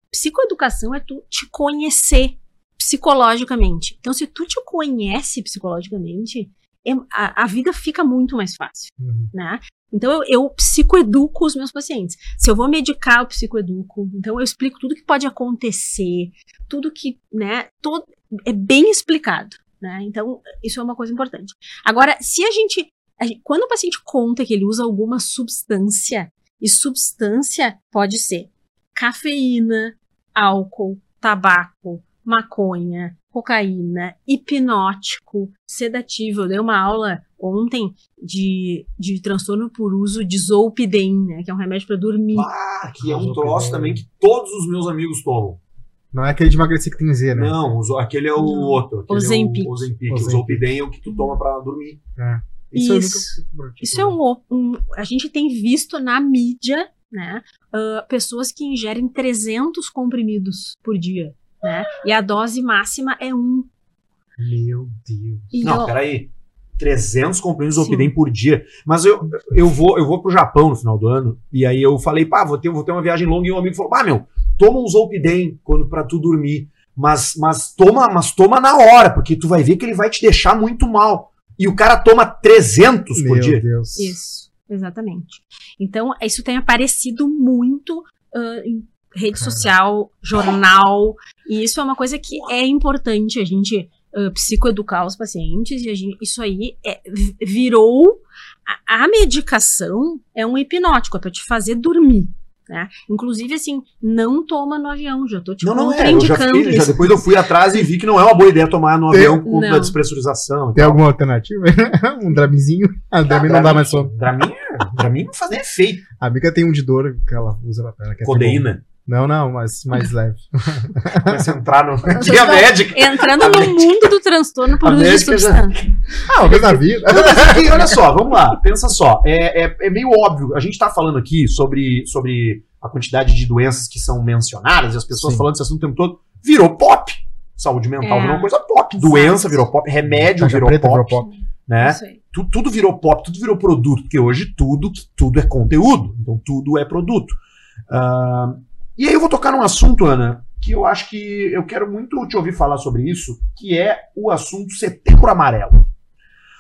Psicoeducação é tu te conhecer psicologicamente. Então se tu te conhece psicologicamente é- a, a vida fica muito mais fácil Uhum. né? Então eu, eu psicoeduco os meus pacientes. Se eu vou medicar, eu psicoeduco. Então eu explico tudo que pode acontecer, tudo que, né, todo, é bem explicado, né? Então isso é uma coisa importante. Agora, se a gente, a gente- quando o paciente conta que ele usa alguma substância, e substância pode ser cafeína, álcool, tabaco, maconha, cocaína, hipnótico, sedativo. Eu dei uma aula ontem de, de transtorno por uso de zolpidem, né, que é um remédio para dormir. Ah, que é um troço também que todos os meus amigos tomam. Não é aquele de emagrecer que tem Z, né? Não, aquele é o Não. outro. Ozempic. É o Ozempic. O. Zolpidem é o que tu toma pra dormir. É. Isso, Isso. nunca- tipo, Isso é um, um- A gente tem visto na mídia, né? ah, pessoas que ingerem 300 comprimidos por dia, né? E a dose máxima é um. Meu Deus. Então, Não, peraí. 300 comprimidos de. Zolpidem por dia. Mas eu, eu, vou, eu vou pro Japão no final do ano. E aí eu falei, pá, vou ter, vou ter uma viagem longa. E um amigo falou, pá, meu, toma um Zolpidem quando, pra tu dormir. Mas, mas, toma, mas toma na hora, porque tu vai ver que ele vai te deixar muito mal. E o cara toma 300 por Meu dia. Deus. Isso, exatamente. Então, isso tem aparecido muito ah, em rede Cara. social, jornal, e isso é uma coisa que é importante a gente ah, psicoeducar os pacientes, e a gente- isso aí é- vi- virou. A, a medicação é um hipnótico, é pra te fazer dormir. Né? Inclusive, assim, não toma no avião, já tô te Não, não é. Eu já fiquei, já depois eu fui atrás e vi que não é uma boa ideia tomar no Tem- avião por conta da despressurização. Tem tal. alguma alternativa? *laughs* um Draminzinho? Ah, Dramin não dá mais sono. Dramin, Dramin não faz nem efeito. A amiga tem um de dor que ela usa pra ela. é Codeína. Não, não, mas mais leve. *laughs* Começa a entrar no. *laughs* Dia estão médica. Entrando A no médica- mundo do transtorno por uso de médica já- substância. Ah, uma vez na vida. Não, mas aqui, olha só, vamos lá, pensa só. É, é, é meio óbvio. A gente está falando aqui sobre, sobre a quantidade de doenças que são mencionadas e as pessoas Sim. falando desse assunto o tempo todo. Virou pop. Saúde mental É. virou uma coisa pop. Exato. Doença virou pop. Remédio virou pop. virou pop. Né? Isso. Tu- tudo virou pop, tudo virou produto, porque hoje tudo, tudo é conteúdo, então tudo é produto. Ah, e aí eu vou tocar num assunto, Ana, que eu acho que eu quero muito te ouvir falar sobre isso, que é o assunto Setembro Amarelo.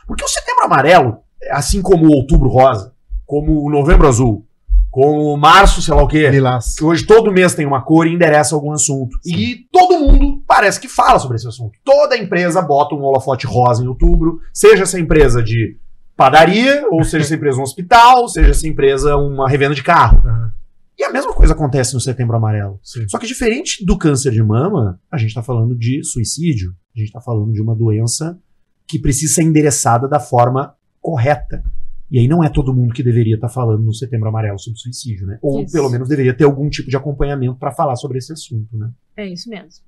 Porque o Setembro Amarelo, assim como o Outubro Rosa, como o Novembro Azul, como o Março, sei lá o quê, Lilás. que hoje todo mês tem uma cor e endereça algum assunto. Sim. E todo mundo parece que fala sobre esse assunto. Toda empresa bota um holofote rosa em outubro, seja essa empresa de padaria, ou seja essa empresa um hospital, seja essa empresa uma revenda de carro. Aham. E a mesma coisa acontece no Setembro Amarelo. Sim. Só que diferente do câncer de mama, a gente está falando de suicídio. A gente está falando de uma doença que precisa ser endereçada da forma correta. E aí não é todo mundo que deveria estar falando no Setembro Amarelo sobre suicídio, né? Ou Isso. pelo menos deveria ter algum tipo de acompanhamento para falar sobre esse assunto, né? É isso mesmo.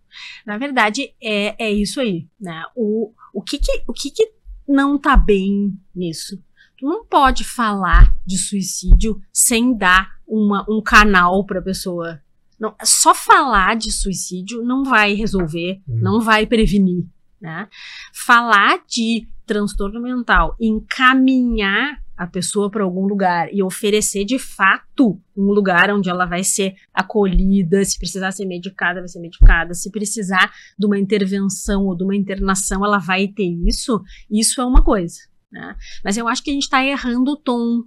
Na verdade, é, é isso aí, né? O, o, que, que, o que, que não tá bem nisso? Tu não pode falar de suicídio sem dar uma, um canal pra pessoa. Não, só falar de suicídio não vai resolver, Hum. não vai prevenir, né? Falar de transtorno mental, encaminhar a pessoa para algum lugar e oferecer de fato um lugar onde ela vai ser acolhida, se precisar ser medicada, vai ser medicada, se precisar de uma intervenção ou de uma internação, ela vai ter isso, isso é uma coisa, né? Mas eu acho que a gente está errando o tom,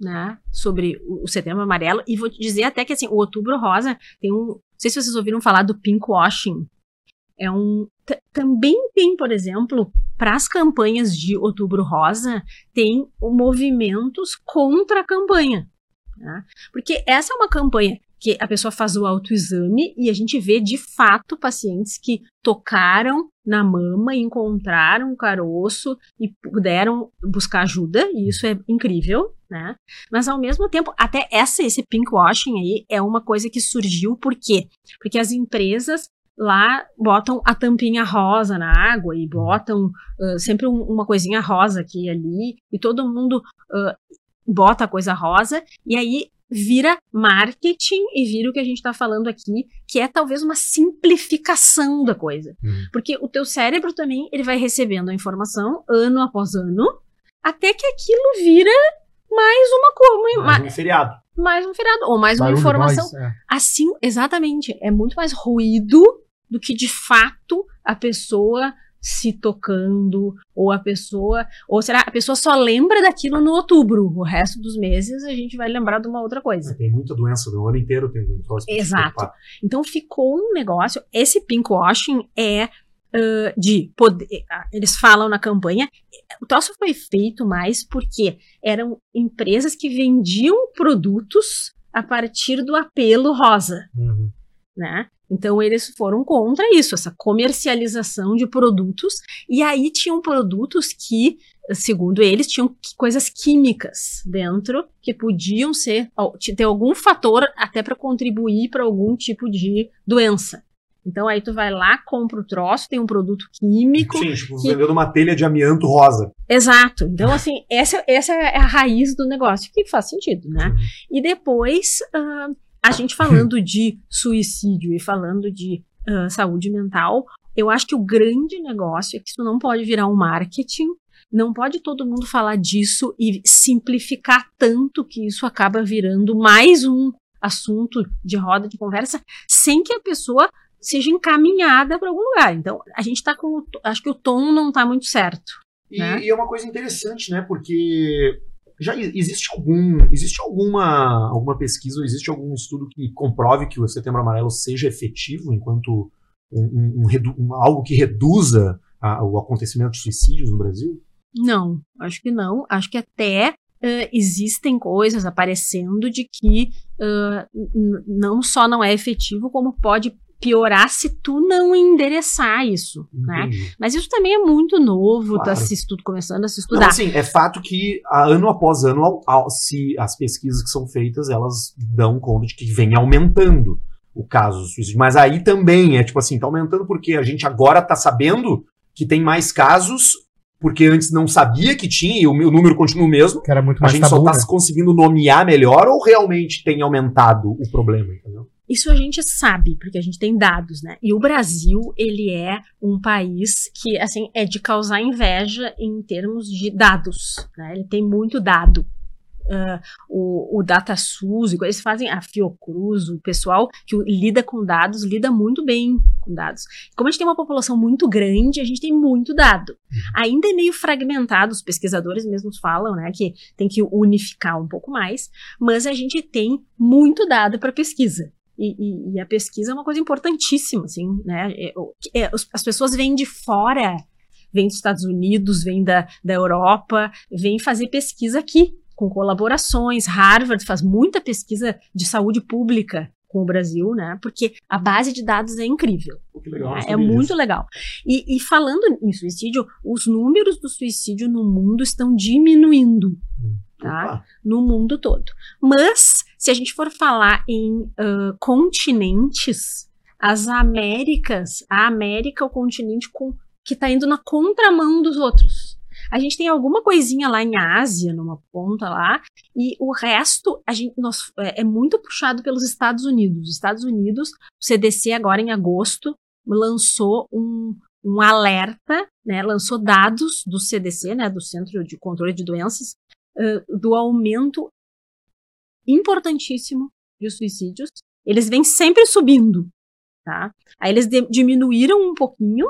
né, sobre o, o setembro amarelo, e vou dizer até que assim, o outubro rosa tem um, não sei se vocês ouviram falar do pinkwashing, é um, também tem, por exemplo, para as campanhas de outubro rosa, tem movimentos contra a campanha, né? Porque essa é uma campanha que a pessoa faz o autoexame e a gente vê de fato pacientes que tocaram na mama, encontraram um caroço e puderam buscar ajuda, e isso é incrível, né? Mas ao mesmo tempo, até essa, esse pinkwashing aí é uma coisa que surgiu, por quê? Porque as empresas lá botam a tampinha rosa na água e botam uh, sempre um, uma coisinha rosa aqui e ali, e todo mundo uh, bota a coisa rosa, e aí vira marketing e vira o que a gente está falando aqui, que é talvez uma simplificação da coisa. Uhum. Porque o teu cérebro também, ele vai recebendo a informação ano após ano, até que aquilo vira mais uma coisa, Mais um feriado. mais um feriado, ou mais uma Barulho, informação. voz, é. Assim, exatamente, é muito mais ruído do que de fato a pessoa se tocando, ou a pessoa, ou será a pessoa só lembra daquilo no outubro, o resto dos meses a gente vai lembrar de uma outra coisa. Tem muita doença no ano inteiro, tem um Exato. Então ficou um negócio. Esse pinkwashing é ah, de poder. Eles falam na campanha. O troço foi feito mais porque eram empresas que vendiam produtos a partir do apelo rosa, Uhum. né? Então eles foram contra isso, essa comercialização de produtos. E aí tinham produtos que, segundo eles, tinham coisas químicas dentro que podiam ser ter algum fator até para contribuir para algum tipo de doença. Então aí tu vai lá, compra o troço, tem um produto químico. Sim, tipo, que- vendendo uma telha de amianto rosa. Exato. Então, assim, essa, essa é a raiz do negócio, que faz sentido, né? E depois, ah, a gente falando de suicídio e falando de ah, saúde mental, eu acho que o grande negócio é que isso não pode virar um marketing, não pode todo mundo falar disso e simplificar tanto que isso acaba virando mais um assunto de roda de conversa, sem que a pessoa seja encaminhada para algum lugar. Então, a gente tá com. Acho que o tom não tá muito certo. E, Né? e é uma coisa interessante, né? Porque já existe algum, existe alguma, alguma pesquisa existe algum estudo que comprove que o Setembro Amarelo seja efetivo enquanto um, um- um algo que reduza a- o acontecimento de suicídios no Brasil? Não, acho que não. Acho que até eh, existem coisas aparecendo de que n- não só não é efetivo, como pode piorar se tu não endereçar isso, né? Entendi. Mas isso também é muito novo, tá Claro. se estu- começando a se Não, estudar. assim, é fato que a- ano após ano, se as pesquisas que são feitas, elas dão conta de que vem aumentando o caso de suicídio. Mas aí também é tipo assim, tá aumentando porque a gente agora tá sabendo que tem mais casos, porque antes não sabia que tinha e o meu número continua o mesmo. Que era muito A mais gente tabu, só tá né? conseguindo nomear melhor ou realmente tem aumentado o problema, entendeu? Isso a gente sabe, porque a gente tem dados, né? E o Brasil, ele é um país que, assim, é de causar inveja em termos de dados, né? Ele tem muito dado. Ah, o, o DataSUS, eles fazem a Fiocruz, o pessoal que lida com dados, lida muito bem com dados. Como a gente tem uma população muito grande, a gente tem muito dado. Ainda é meio fragmentado, os pesquisadores mesmos falam, né, que tem que unificar um pouco mais, mas a gente tem muito dado para pesquisa. E, e- e a pesquisa é uma coisa importantíssima, assim, né? É, é, as pessoas vêm de fora, vêm dos Estados Unidos, vêm da, da Europa, vêm fazer pesquisa aqui, com colaborações. Harvard faz muita pesquisa de saúde pública com o Brasil, né? Porque a base de dados é incrível. Legal, não É, muito legal. E, e falando em suicídio, os números do suicídio no mundo estão diminuindo, tá? Opa, No mundo todo. Mas, se a gente for falar em ah, continentes, as Américas, a América é o continente com- que está indo na contramão dos outros. A gente tem alguma coisinha lá em Ásia, numa ponta lá, e o resto a gente, nós- é, é muito puxado pelos Estados Unidos. Os Estados Unidos, o CDC agora em agosto lançou um, um alerta, né, lançou dados do CDC, né, do Centro de Controle de Doenças, ãh, do aumento importantíssimo de suicídios. Eles vêm sempre subindo, tá? Aí eles diminuíram um pouquinho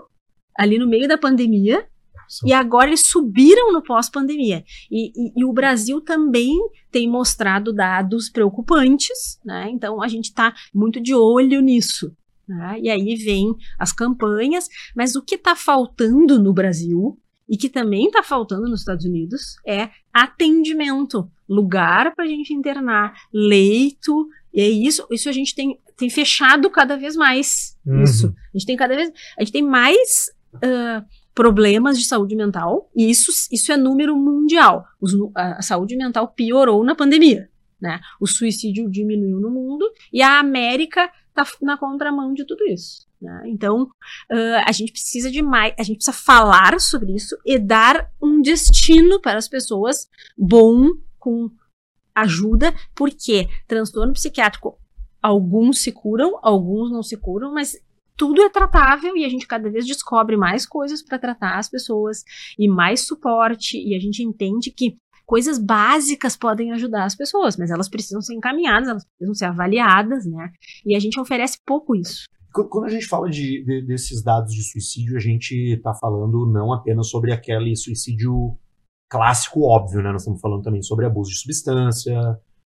ali no meio da pandemia são- e agora eles subiram no pós-pandemia. E, e- e o Brasil também tem mostrado dados preocupantes, né? Então a gente está muito de olho nisso. né? E aí vem as campanhas, mas o que está faltando no Brasil e que também está faltando nos Estados Unidos é atendimento, lugar para a gente internar, leito. E é isso, isso a gente tem, tem fechado cada vez mais. Uhum. Isso. A gente tem cada vez. A gente tem mais ah, problemas de saúde mental, e isso, isso é número mundial. Os a saúde mental piorou na pandemia. Né? O suicídio diminuiu no mundo e a América está na contramão de tudo isso. Né? Então, ah, a gente precisa de mais, a gente precisa falar sobre isso e dar um destino para as pessoas bom, com ajuda, porque transtorno psiquiátrico, alguns se curam, alguns não se curam, mas tudo é tratável e a gente cada vez descobre mais coisas para tratar as pessoas e mais suporte e a gente entende que coisas básicas podem ajudar as pessoas, mas elas precisam ser encaminhadas, elas precisam ser avaliadas, né? E a gente oferece pouco isso. Qu- Quando a gente fala de, de- desses dados de suicídio, a gente está falando não apenas sobre aquele suicídio clássico óbvio, né? Nós estamos falando também sobre abuso de substância,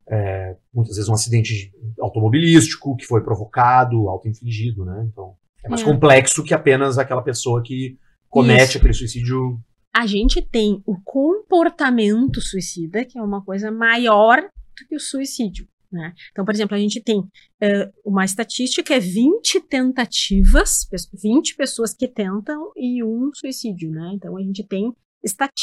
é, muitas vezes um acidente de- automobilístico que foi provocado, auto-infligido, né? Então é mais É. complexo que apenas aquela pessoa que comete Isso. aquele suicídio. A gente tem o comportamento suicida, que é uma coisa maior do que o suicídio. Né? Então, por exemplo, a gente tem eh, uma estatística, é 20 tentativas, pes- 20 pessoas que tentam e um suicídio, né? Então a gente tem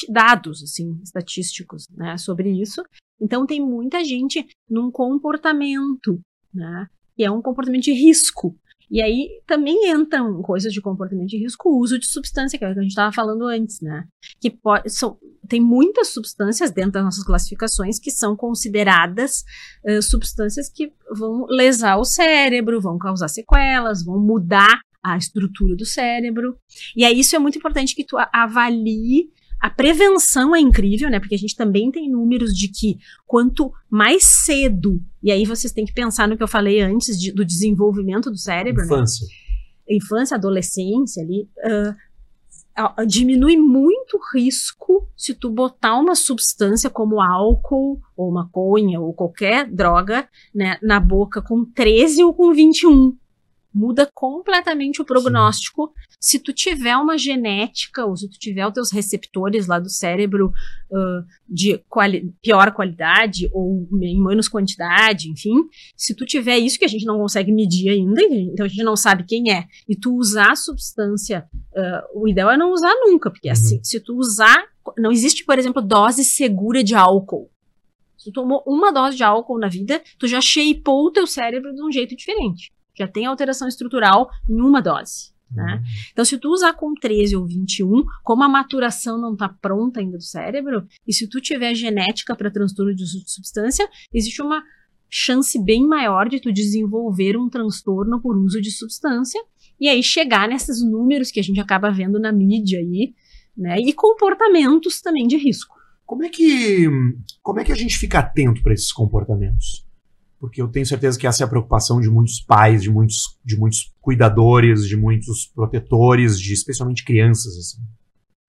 dados assim, estatísticos né, sobre isso. Então tem muita gente num comportamento, né? E é um comportamento de risco. E aí também entram coisas de comportamento de risco, o uso de substância, que é o que a gente estava falando antes, né? Que pode, são, tem muitas substâncias dentro das nossas classificações que são consideradas eh, substâncias que vão lesar o cérebro, vão causar sequelas, vão mudar a estrutura do cérebro. E aí isso é muito importante que tu avalie. A prevenção é incrível, né? Porque a gente também tem números de que quanto mais cedo, e aí vocês têm que pensar no que eu falei antes de- do desenvolvimento do cérebro, né? Infância. infância, adolescência ali, ah, diminui muito o risco se tu botar uma substância como álcool ou maconha ou qualquer droga né, na boca com 13 ou com 21. Muda completamente o prognóstico se tu tiver uma genética ou se tu tiver os teus receptores lá do cérebro ah, de quali- pior qualidade ou em menos quantidade, enfim. Se tu tiver isso que a gente não consegue medir ainda, então a gente não sabe quem é, e tu usar a substância, ah, o ideal é não usar nunca, porque assim, se tu usar, não existe, por exemplo, dose segura de álcool. Se tu tomou uma dose de álcool na vida, tu já shapeou o teu cérebro de um jeito diferente. Já tem alteração estrutural em uma dose. Né? Então, se tu usar com 13 ou 21, como a maturação não está pronta ainda do cérebro, e se tu tiver genética para transtorno de uso de substância, existe uma chance bem maior de tu desenvolver um transtorno por uso de substância e aí chegar nesses números que a gente acaba vendo na mídia aí, né? E comportamentos também de risco. Como é que como é que a gente fica atento para esses comportamentos? Porque eu tenho certeza que essa é a preocupação de muitos pais, de muitos, de muitos cuidadores, de muitos protetores, de especialmente crianças. Assim.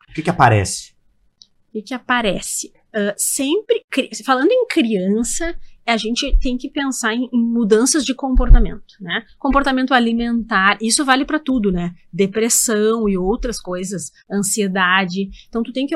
O que, que aparece? O que, que aparece? Ah, sempre, falando em criança, a gente tem que pensar em, em mudanças de comportamento, né? Comportamento alimentar, isso vale para tudo, né? Depressão e outras coisas, ansiedade. Então tu tem que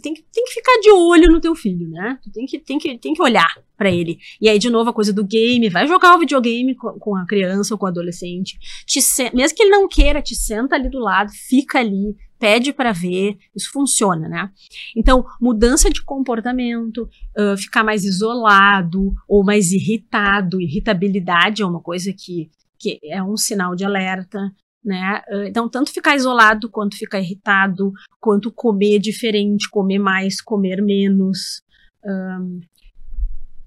tem que, tem que ficar de olho no teu filho, né? Tu tem que, tem que, tem que olhar para ele. E aí de novo a coisa do game, vai jogar o videogame com, com a criança ou com o adolescente. Te mesmo que ele não queira, te senta ali do lado, fica ali, pede para ver, isso funciona, né? Então, mudança de comportamento, ah, ficar mais isolado ou mais irritado. Irritabilidade é uma coisa que, que é um sinal de alerta. Né? Ah, Então, tanto ficar isolado, quanto ficar irritado, quanto comer diferente, comer mais, comer menos. Ahn,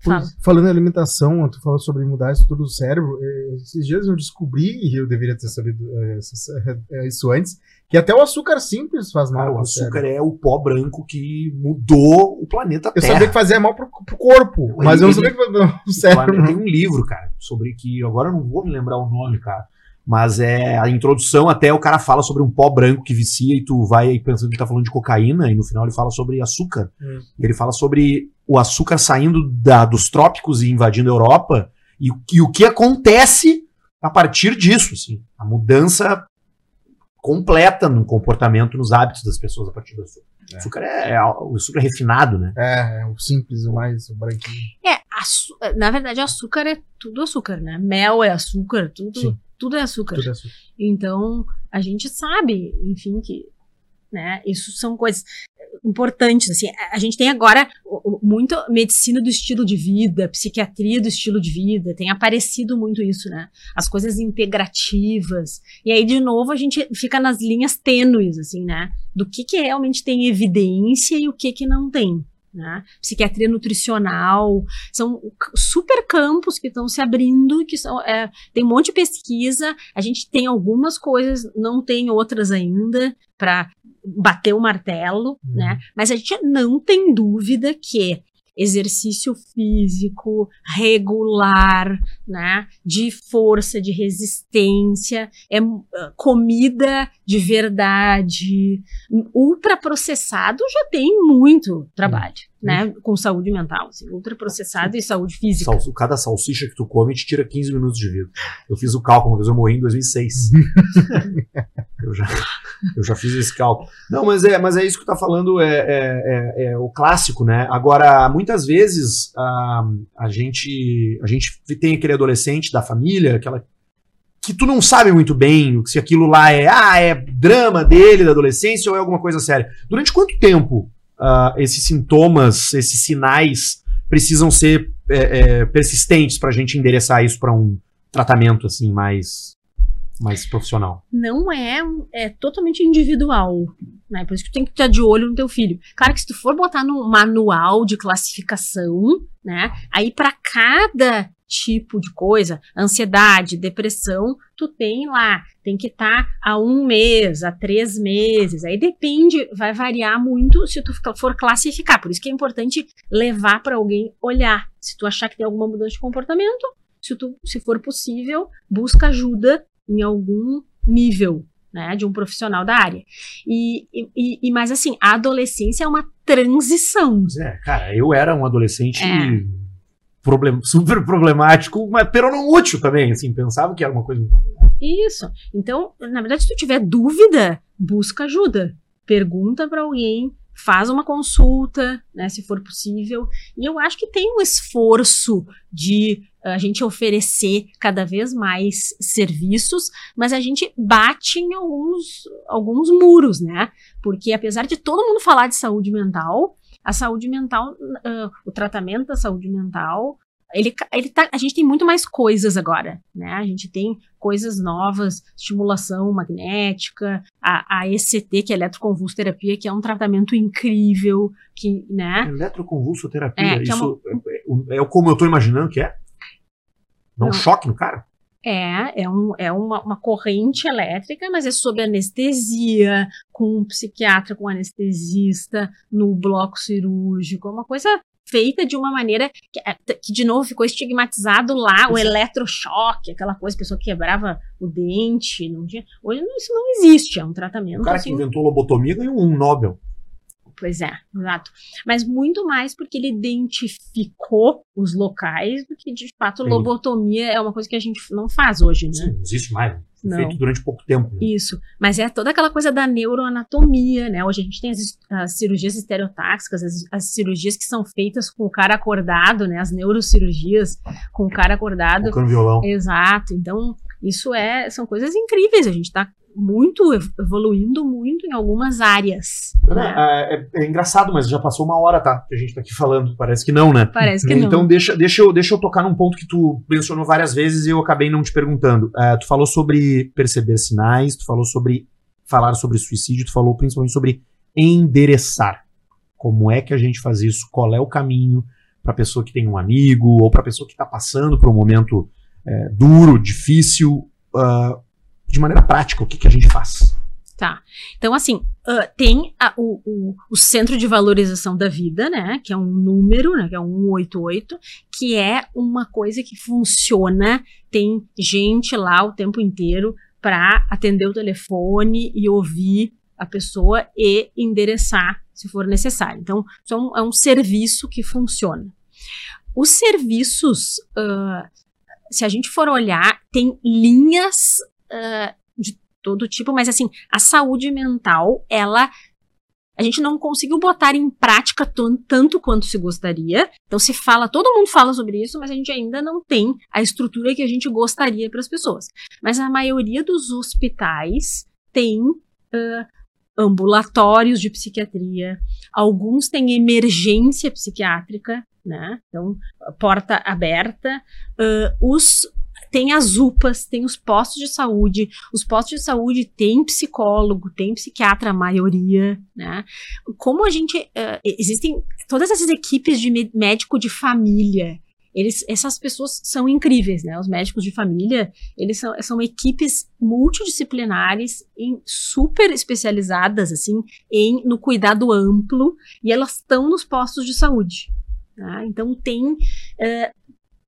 fala. Falando em alimentação, tu falou sobre mudar a estrutura do cérebro. eh, Esses dias eu descobri, e eu deveria ter sabido eh, isso- eh, isso antes, que até o açúcar simples faz mal. Cara, o açúcar é o pó branco que mudou o planeta Eu Terra. sabia que fazia mal pro, pro corpo, Ele- mas eu não sabia que fazia mal pro *laughs* Tem cérebro. um livro, cara, sobre que. Agora eu não vou me lembrar o nome, cara. Mas é a introdução até o cara fala sobre um pó branco que vicia e tu vai pensando que ele tá falando de cocaína e no final ele fala sobre açúcar. Hum. Ele fala sobre o açúcar saindo da- dos trópicos e invadindo a Europa e, o- e o que acontece a partir disso, assim. A mudança completa no comportamento, nos hábitos das pessoas a partir do açúcar. É. O açúcar é, é o açúcar refinado, né? É, é o simples, o mais o branquinho. É, na verdade, açúcar é tudo açúcar, né? Mel é açúcar, tudo. Tudo é açúcar. Tudo é açúcar. Então, a gente sabe, enfim, que né, isso são coisas importantes. Assim, a- gente tem agora muito medicina do estilo de vida, psiquiatria do estilo de vida, tem aparecido muito isso, né? As coisas integrativas. E aí, de novo, a gente fica nas linhas tênues, assim, né? Do que, que realmente tem evidência e o que, que não tem. Né? Psiquiatria nutricional, são super campos que estão se abrindo, que são, é, tem um monte de pesquisa, a gente tem algumas coisas, não tem outras ainda para bater o martelo, Uhum. né? Mas a gente não tem dúvida que exercício físico regular, né, de força, de resistência, é uh, comida de verdade, ultraprocessado já tem muito trabalho, né, com saúde mental, assim, ultraprocessado e saúde física. Sal- cada salsicha que tu come te tira 15 minutos de vida. Eu fiz o cálculo, uma vez eu morri em 2006. *laughs* eu, já, eu já fiz esse cálculo. Não, mas é, mas é isso que tu tá falando, é, é, é- é o clássico, né? Agora, muitas vezes a, a, gente, a gente tem aquele adolescente da família, aquela que tu não sabe muito bem se aquilo lá é, ah, é drama dele, da adolescência, ou é alguma coisa séria. Durante quanto tempo ah, esses sintomas, esses sinais precisam ser é, é, persistentes para a gente endereçar isso para um tratamento assim mais mais profissional. não é, é totalmente individual, né? Por isso que tu tem que estar de olho no teu filho. Claro que se tu for botar num manual de classificação, né? Aí para cada tipo de coisa, ansiedade, depressão, tu tem lá, tem que estar a um mês, a três meses. Aí depende, vai variar muito se tu for classificar. Por isso que é importante levar para alguém olhar. Se tu achar que tem alguma mudança de comportamento, se, tu, se for possível, busca ajuda em algum nível, né, de um profissional da área. E, e, e- mais assim, a adolescência é uma transição. É, cara, eu era um adolescente É. problem- *laughs* super problemático, mas não útil também, assim, pensava que era uma coisa Isso. Então, na verdade, se tu tiver dúvida, busca ajuda. Pergunta para alguém, faz uma consulta, né, se for possível. E eu acho que tem um esforço de eh, a gente oferecer cada vez mais serviços, mas a gente bate em alguns, alguns muros, né? Porque apesar de todo mundo falar de saúde mental, a saúde mental, ah, o tratamento da saúde mental, ele, ele tá, a gente tem muito mais coisas agora, né? A gente tem coisas novas, estimulação magnética, a, a ECT, que é eletroconvulsoterapia, que é um tratamento incrível, que, né? eletroconvulsoterapia. É, é isso é, é, é como eu tô imaginando que é? Dá um Não. choque no cara? É, é, um, é uma, uma corrente elétrica, mas é sob anestesia, com um psiquiatra, com um anestesista, no bloco cirúrgico, é uma coisa feita de uma maneira que, é, que, de novo, ficou estigmatizado lá, o eletrochoque, aquela coisa, a pessoa quebrava o dente, não tinha... Hoje não- isso não existe, é um tratamento O cara que assim, inventou lobotomia ganhou um Nobel. Pois é, exato. Mas muito mais porque ele identificou os locais do que, de fato, Sim. lobotomia é uma coisa que a gente não faz hoje, né? Sim, não existe mais. né? Foi Não. Feito durante pouco tempo. né? Isso. Mas é toda aquela coisa da neuroanatomia, né? Hoje a gente tem as, as cirurgias estereotáxicas, as, as cirurgias que são feitas com o cara acordado, né? As neurocirurgias com o cara acordado. Tocando violão. Exato. Então, isso é, são coisas incríveis. A gente está muito ev- evoluindo muito em algumas áreas. né? É, é- é engraçado, mas já passou uma hora, tá? Que a gente tá aqui falando. Parece que não, né? Parece que não. Então deixa, deixa, eu, deixa eu tocar num ponto que tu mencionou várias vezes e eu acabei não te perguntando. É, tu falou sobre perceber sinais, tu falou sobre falar sobre suicídio, tu falou principalmente sobre endereçar. Como é que a gente faz isso? Qual é o caminho para pessoa que tem um amigo ou para pessoa que está passando por um momento é, duro, difícil, ah, de maneira prática, o que, que a gente faz? Tá. Então, assim, ah, tem a- o, o, o Centro de Valorização da Vida, né? Que é um número, né? Que é um 188, que é uma coisa que funciona. Tem gente lá o tempo inteiro para atender o telefone e ouvir a pessoa e endereçar se for necessário. Então, é um, é um serviço que funciona. Os serviços, ah, se a gente for olhar, tem linhas ah, de todo tipo, mas assim, a saúde mental, ela A gente não conseguiu botar em prática tan- tanto quanto se gostaria. Então se fala, todo mundo fala sobre isso, mas a gente ainda não tem a estrutura que a gente gostaria para as pessoas. Mas a maioria dos hospitais tem ãh, ambulatórios de psiquiatria, alguns têm emergência psiquiátrica, né? Então, porta aberta. ãh, os tem as UPAs, tem os postos de saúde. Os postos de saúde têm psicólogo, tem psiquiatra, a maioria, né? Como a gente. ãh, existem todas essas equipes de mé- médico de família. Eles, essas pessoas são incríveis, né? Os médicos de família, eles são, são equipes multidisciplinares, em, super especializadas, assim, em, no cuidado amplo, e elas estão nos postos de saúde. tá? Então tem eh,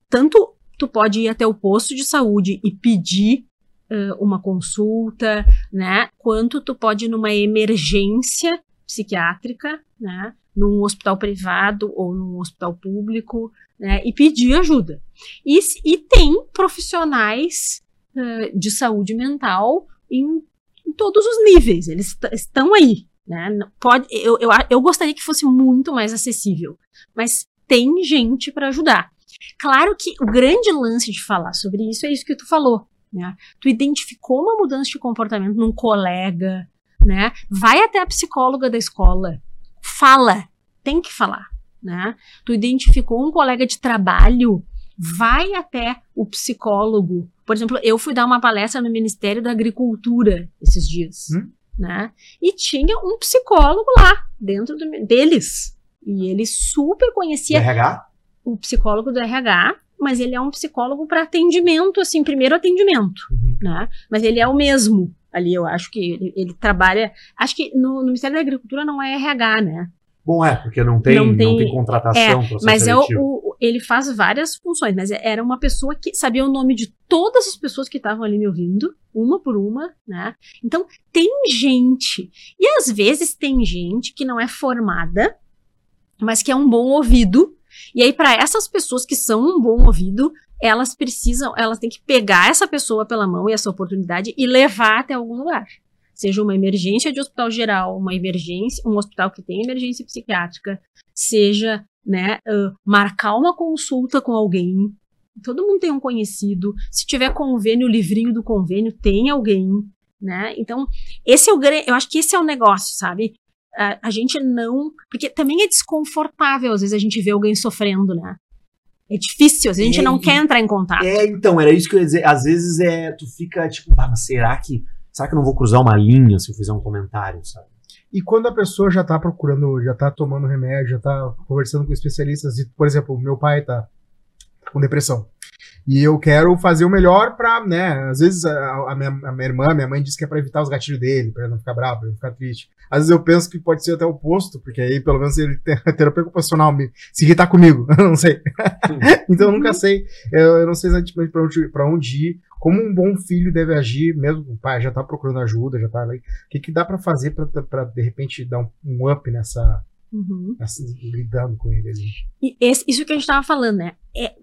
tanto tu pode ir até o posto de saúde e pedir eh, uma consulta, né? Quanto tu pode ir numa emergência psiquiátrica, né? Num hospital privado ou num hospital público, né? E pedir ajuda. E, e tem profissionais eh, de saúde mental em, em todos os níveis. Eles est- estão aí, né? Pode, eu, eu, eu gostaria que fosse muito mais acessível, mas tem gente para ajudar. Claro que o grande lance de falar sobre isso é isso que tu falou, né? Tu identificou uma mudança de comportamento num colega, né? Vai até a psicóloga da escola, fala, tem que falar, né? Tu identificou um colega de trabalho, vai até o psicólogo. Por exemplo, eu fui dar uma palestra no Ministério da Agricultura esses dias, Hum? né? E tinha um psicólogo lá dentro do, deles. E ele super conhecia RH? O psicólogo do RH, mas ele é um psicólogo para atendimento, assim, primeiro atendimento, Uhum. né? Mas ele é o mesmo ali, eu acho que ele, ele trabalha. Acho que no, no Ministério da Agricultura não é RH, né? Bom, é, porque não tem, Não não tem- tem, contratação, processo Mas é o, o- ele faz várias funções, mas era uma pessoa que sabia o nome de todas as pessoas que estavam ali me ouvindo, uma por uma, né? Então, tem gente, e às vezes tem gente que não é formada, mas que é um bom ouvido. E aí, para essas pessoas que são um bom ouvido, elas precisam, elas têm que pegar essa pessoa pela mão e essa oportunidade e levar até algum lugar. Seja uma emergência de hospital geral, uma emergência, um hospital que tem emergência psiquiátrica, seja, né, ah, marcar uma consulta com alguém. Todo mundo tem um conhecido. Se tiver convênio, o livrinho do convênio tem alguém, né? Então, esse é o eu acho que esse é o negócio, sabe? A, a gente não, porque também é desconfortável às vezes a gente vê alguém sofrendo, né? É difícil, a gente É, não e- quer entrar em contato. É, então, era isso que eu ia dizer. Às vezes é, tu fica tipo, ah, mas será que. Será que eu não vou cruzar uma linha se eu fizer um comentário, sabe? E quando a pessoa já tá procurando, já tá tomando remédio, já tá conversando com especialistas, e, por exemplo, meu pai tá com depressão. E eu quero fazer o melhor pra, né? Às vezes a, a minha, a minha irmã, minha mãe diz que é pra evitar os gatilhos dele, pra ele não ficar bravo, pra ele não ficar triste. Às vezes eu penso que pode ser até o oposto, porque aí pelo menos ele *laughs* tem a terapia ocupacional se irritar comigo. Eu *laughs* não sei. *laughs* então eu nunca sei. Eu, eu não sei exatamente pra onde, pra onde ir. Como um bom filho deve agir, mesmo o pai já tá procurando ajuda, já tá ali. O que, que dá pra fazer pra, pra de repente dar um, um up nessa, Uhum. nessa- lidando com ele ali? E esse- isso que a gente tava falando, né? É,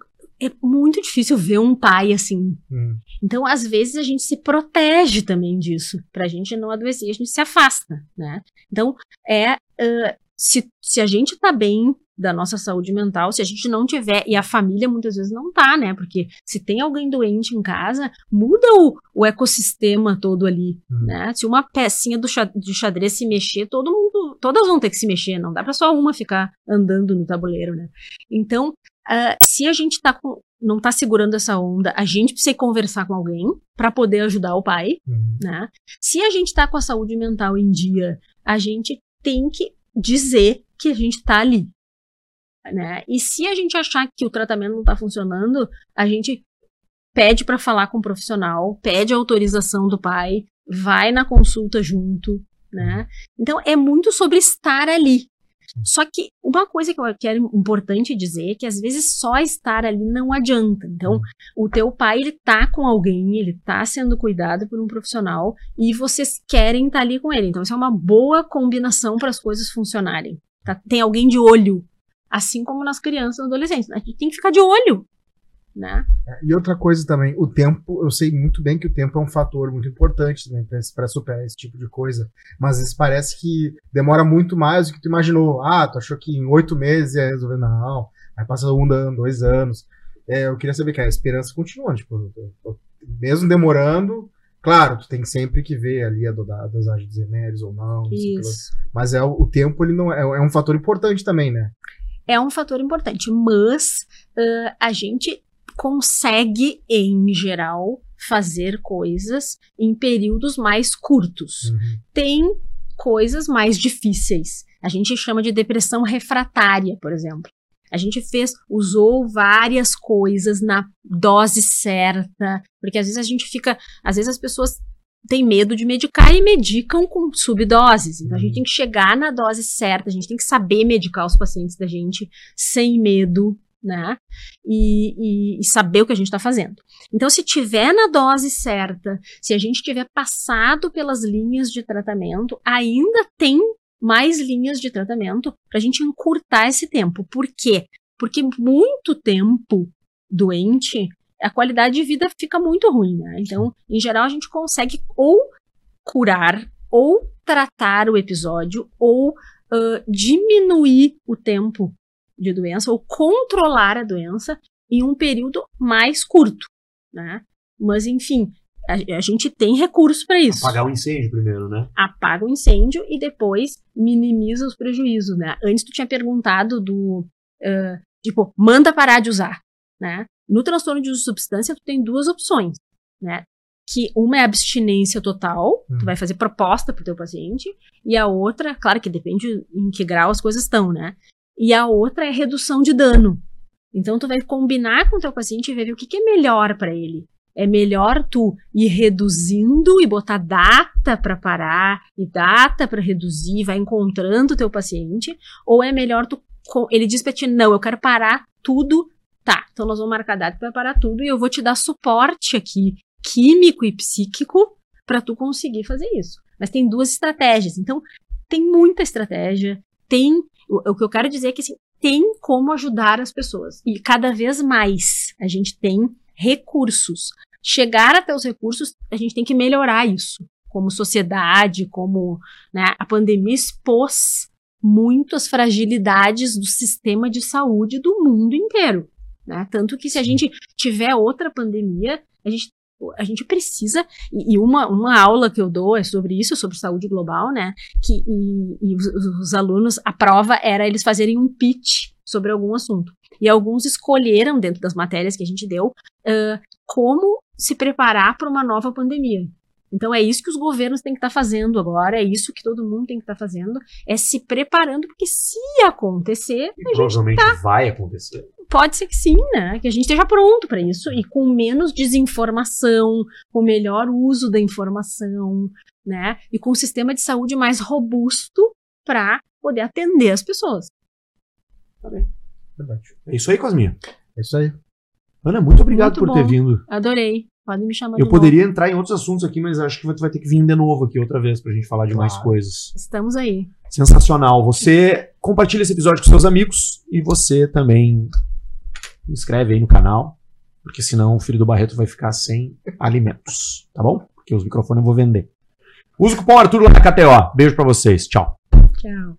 é muito difícil ver um pai assim. Hum. Então, às vezes, a gente se protege também disso, pra gente não adoecer, a gente se afasta, né? Então, é. ah, se, se a gente tá bem da nossa saúde mental, se a gente não tiver, e a família muitas vezes não tá, né? Porque se tem alguém doente em casa, muda o, o ecossistema todo ali, Uhum. né? Se uma pecinha do de xadrez se mexer, todo mundo, todas vão ter que se mexer, não dá pra só uma ficar andando no tabuleiro, né? Então, ah, se a gente tá com, não tá segurando essa onda, a gente precisa conversar com alguém pra poder ajudar o pai, Hum. né? Se a gente tá com a saúde mental em dia, a gente tem que dizer que a gente tá ali, né? E se a gente achar que o tratamento não tá funcionando, a gente pede pra falar com o profissional, pede a autorização do pai, vai na consulta junto, né? Então é muito sobre estar ali. Só que uma coisa que eu quero importante dizer é que às vezes só estar ali não adianta. Então, o teu pai ele tá com alguém, ele tá sendo cuidado por um profissional e vocês querem estar ali com ele. Então, isso é uma boa combinação para as coisas funcionarem. tá? Tem alguém de olho, assim como nas crianças e adolescentes. A gente tem que ficar de olho. Né? E outra coisa também, o tempo, eu sei muito bem que o tempo é um fator muito importante também para superar esse tipo de coisa, mas parece que demora muito mais do que tu imaginou. Ah, tu achou que em oito meses ia resolver, não, aí passa um ano, dois anos. É, eu queria saber que a esperança continua, tipo, mesmo demorando, claro, tu tem sempre que ver ali a, do, a dosagem dos remédios ou não. Isso. mas é, o tempo ele não é, é um fator importante também, né? É um fator importante, mas ãh, a gente consegue, em geral, fazer coisas em períodos mais curtos. Uhum. Tem coisas mais difíceis. A gente chama de depressão refratária, por exemplo. A gente fez, usou várias coisas na dose certa, porque às vezes a gente fica, às vezes as pessoas têm medo de medicar e medicam com subdoses. Então a gente Uhum. tem que chegar na dose certa, a gente tem que saber medicar os pacientes da gente sem medo, né? E, e- e saber o que a gente está fazendo. Então, se tiver na dose certa, se a gente tiver passado pelas linhas de tratamento, ainda tem mais linhas de tratamento para a gente encurtar esse tempo. Por quê? Porque muito tempo doente, a qualidade de vida fica muito ruim, né? Então, em geral, a gente consegue ou curar, ou tratar o episódio, ou ãh, diminuir o tempo de doença, ou controlar a doença em um período mais curto, né? Mas, enfim, a, a gente tem recurso para isso Apagar o incêndio primeiro, né? apaga o incêndio e depois minimiza os prejuízos, né? Antes tu tinha perguntado do ah, tipo manda parar de usar, né? No transtorno de uso de substância tu tem duas opções, né? Que uma é abstinência total, Uhum. tu vai fazer proposta pro teu paciente, e a outra, claro que depende em que grau as coisas estão, né? E a outra é redução de dano. Então tu vai combinar com o teu paciente e ver o que, que é melhor para ele. É melhor tu ir reduzindo e botar data para parar e data para reduzir, vai encontrando o teu paciente, ou é melhor tu ele diz para ti não, eu quero parar tudo. Tá, então nós vamos marcar data para parar tudo e eu vou te dar suporte aqui químico e psíquico para tu conseguir fazer isso. Mas tem duas estratégias. Então, tem muita estratégia, tem o, o que eu quero dizer é que assim, tem como ajudar as pessoas. E cada vez mais a gente tem recursos. Chegar até os recursos, a gente tem que melhorar isso. Como sociedade, como né, a pandemia expôs muito as fragilidades do sistema de saúde do mundo inteiro. Né? Tanto que se a gente tiver outra pandemia, a gente, a gente precisa. E, uma, uma aula que eu dou é sobre isso, sobre saúde global, né? Que, e, e os, os alunos, a prova era eles fazerem um pitch sobre algum assunto. E alguns escolheram, dentro das matérias que a gente deu, ah, como se preparar para uma nova pandemia. Então é isso que os governos têm que estar fazendo agora, é isso que todo mundo tem que estar fazendo, é se preparando, porque se acontecer, E provavelmente vai acontecer. pode ser que sim, né? Que a gente esteja pronto para isso e com menos desinformação, com melhor uso da informação, né? E com um sistema de saúde mais robusto para poder atender as pessoas. Verdade. É isso aí, Cosminha. É isso aí. Ana, muito obrigado Muito por ter bom. vindo. Adorei. Pode me chamar Eu de poderia entrar em outros assuntos aqui, mas acho que tu vai ter que vir de novo aqui outra vez pra gente falar de mais Claro. coisas. novo. Estamos aí. Sensacional. Você compartilha esse episódio com seus amigos e você também se inscreve aí no canal, porque senão o filho do Barreto vai ficar sem alimentos, tá bom? Porque os microfones eu vou vender. Usa o cupom Arthur lá na KTO. Beijo pra vocês. Tchau. Tchau.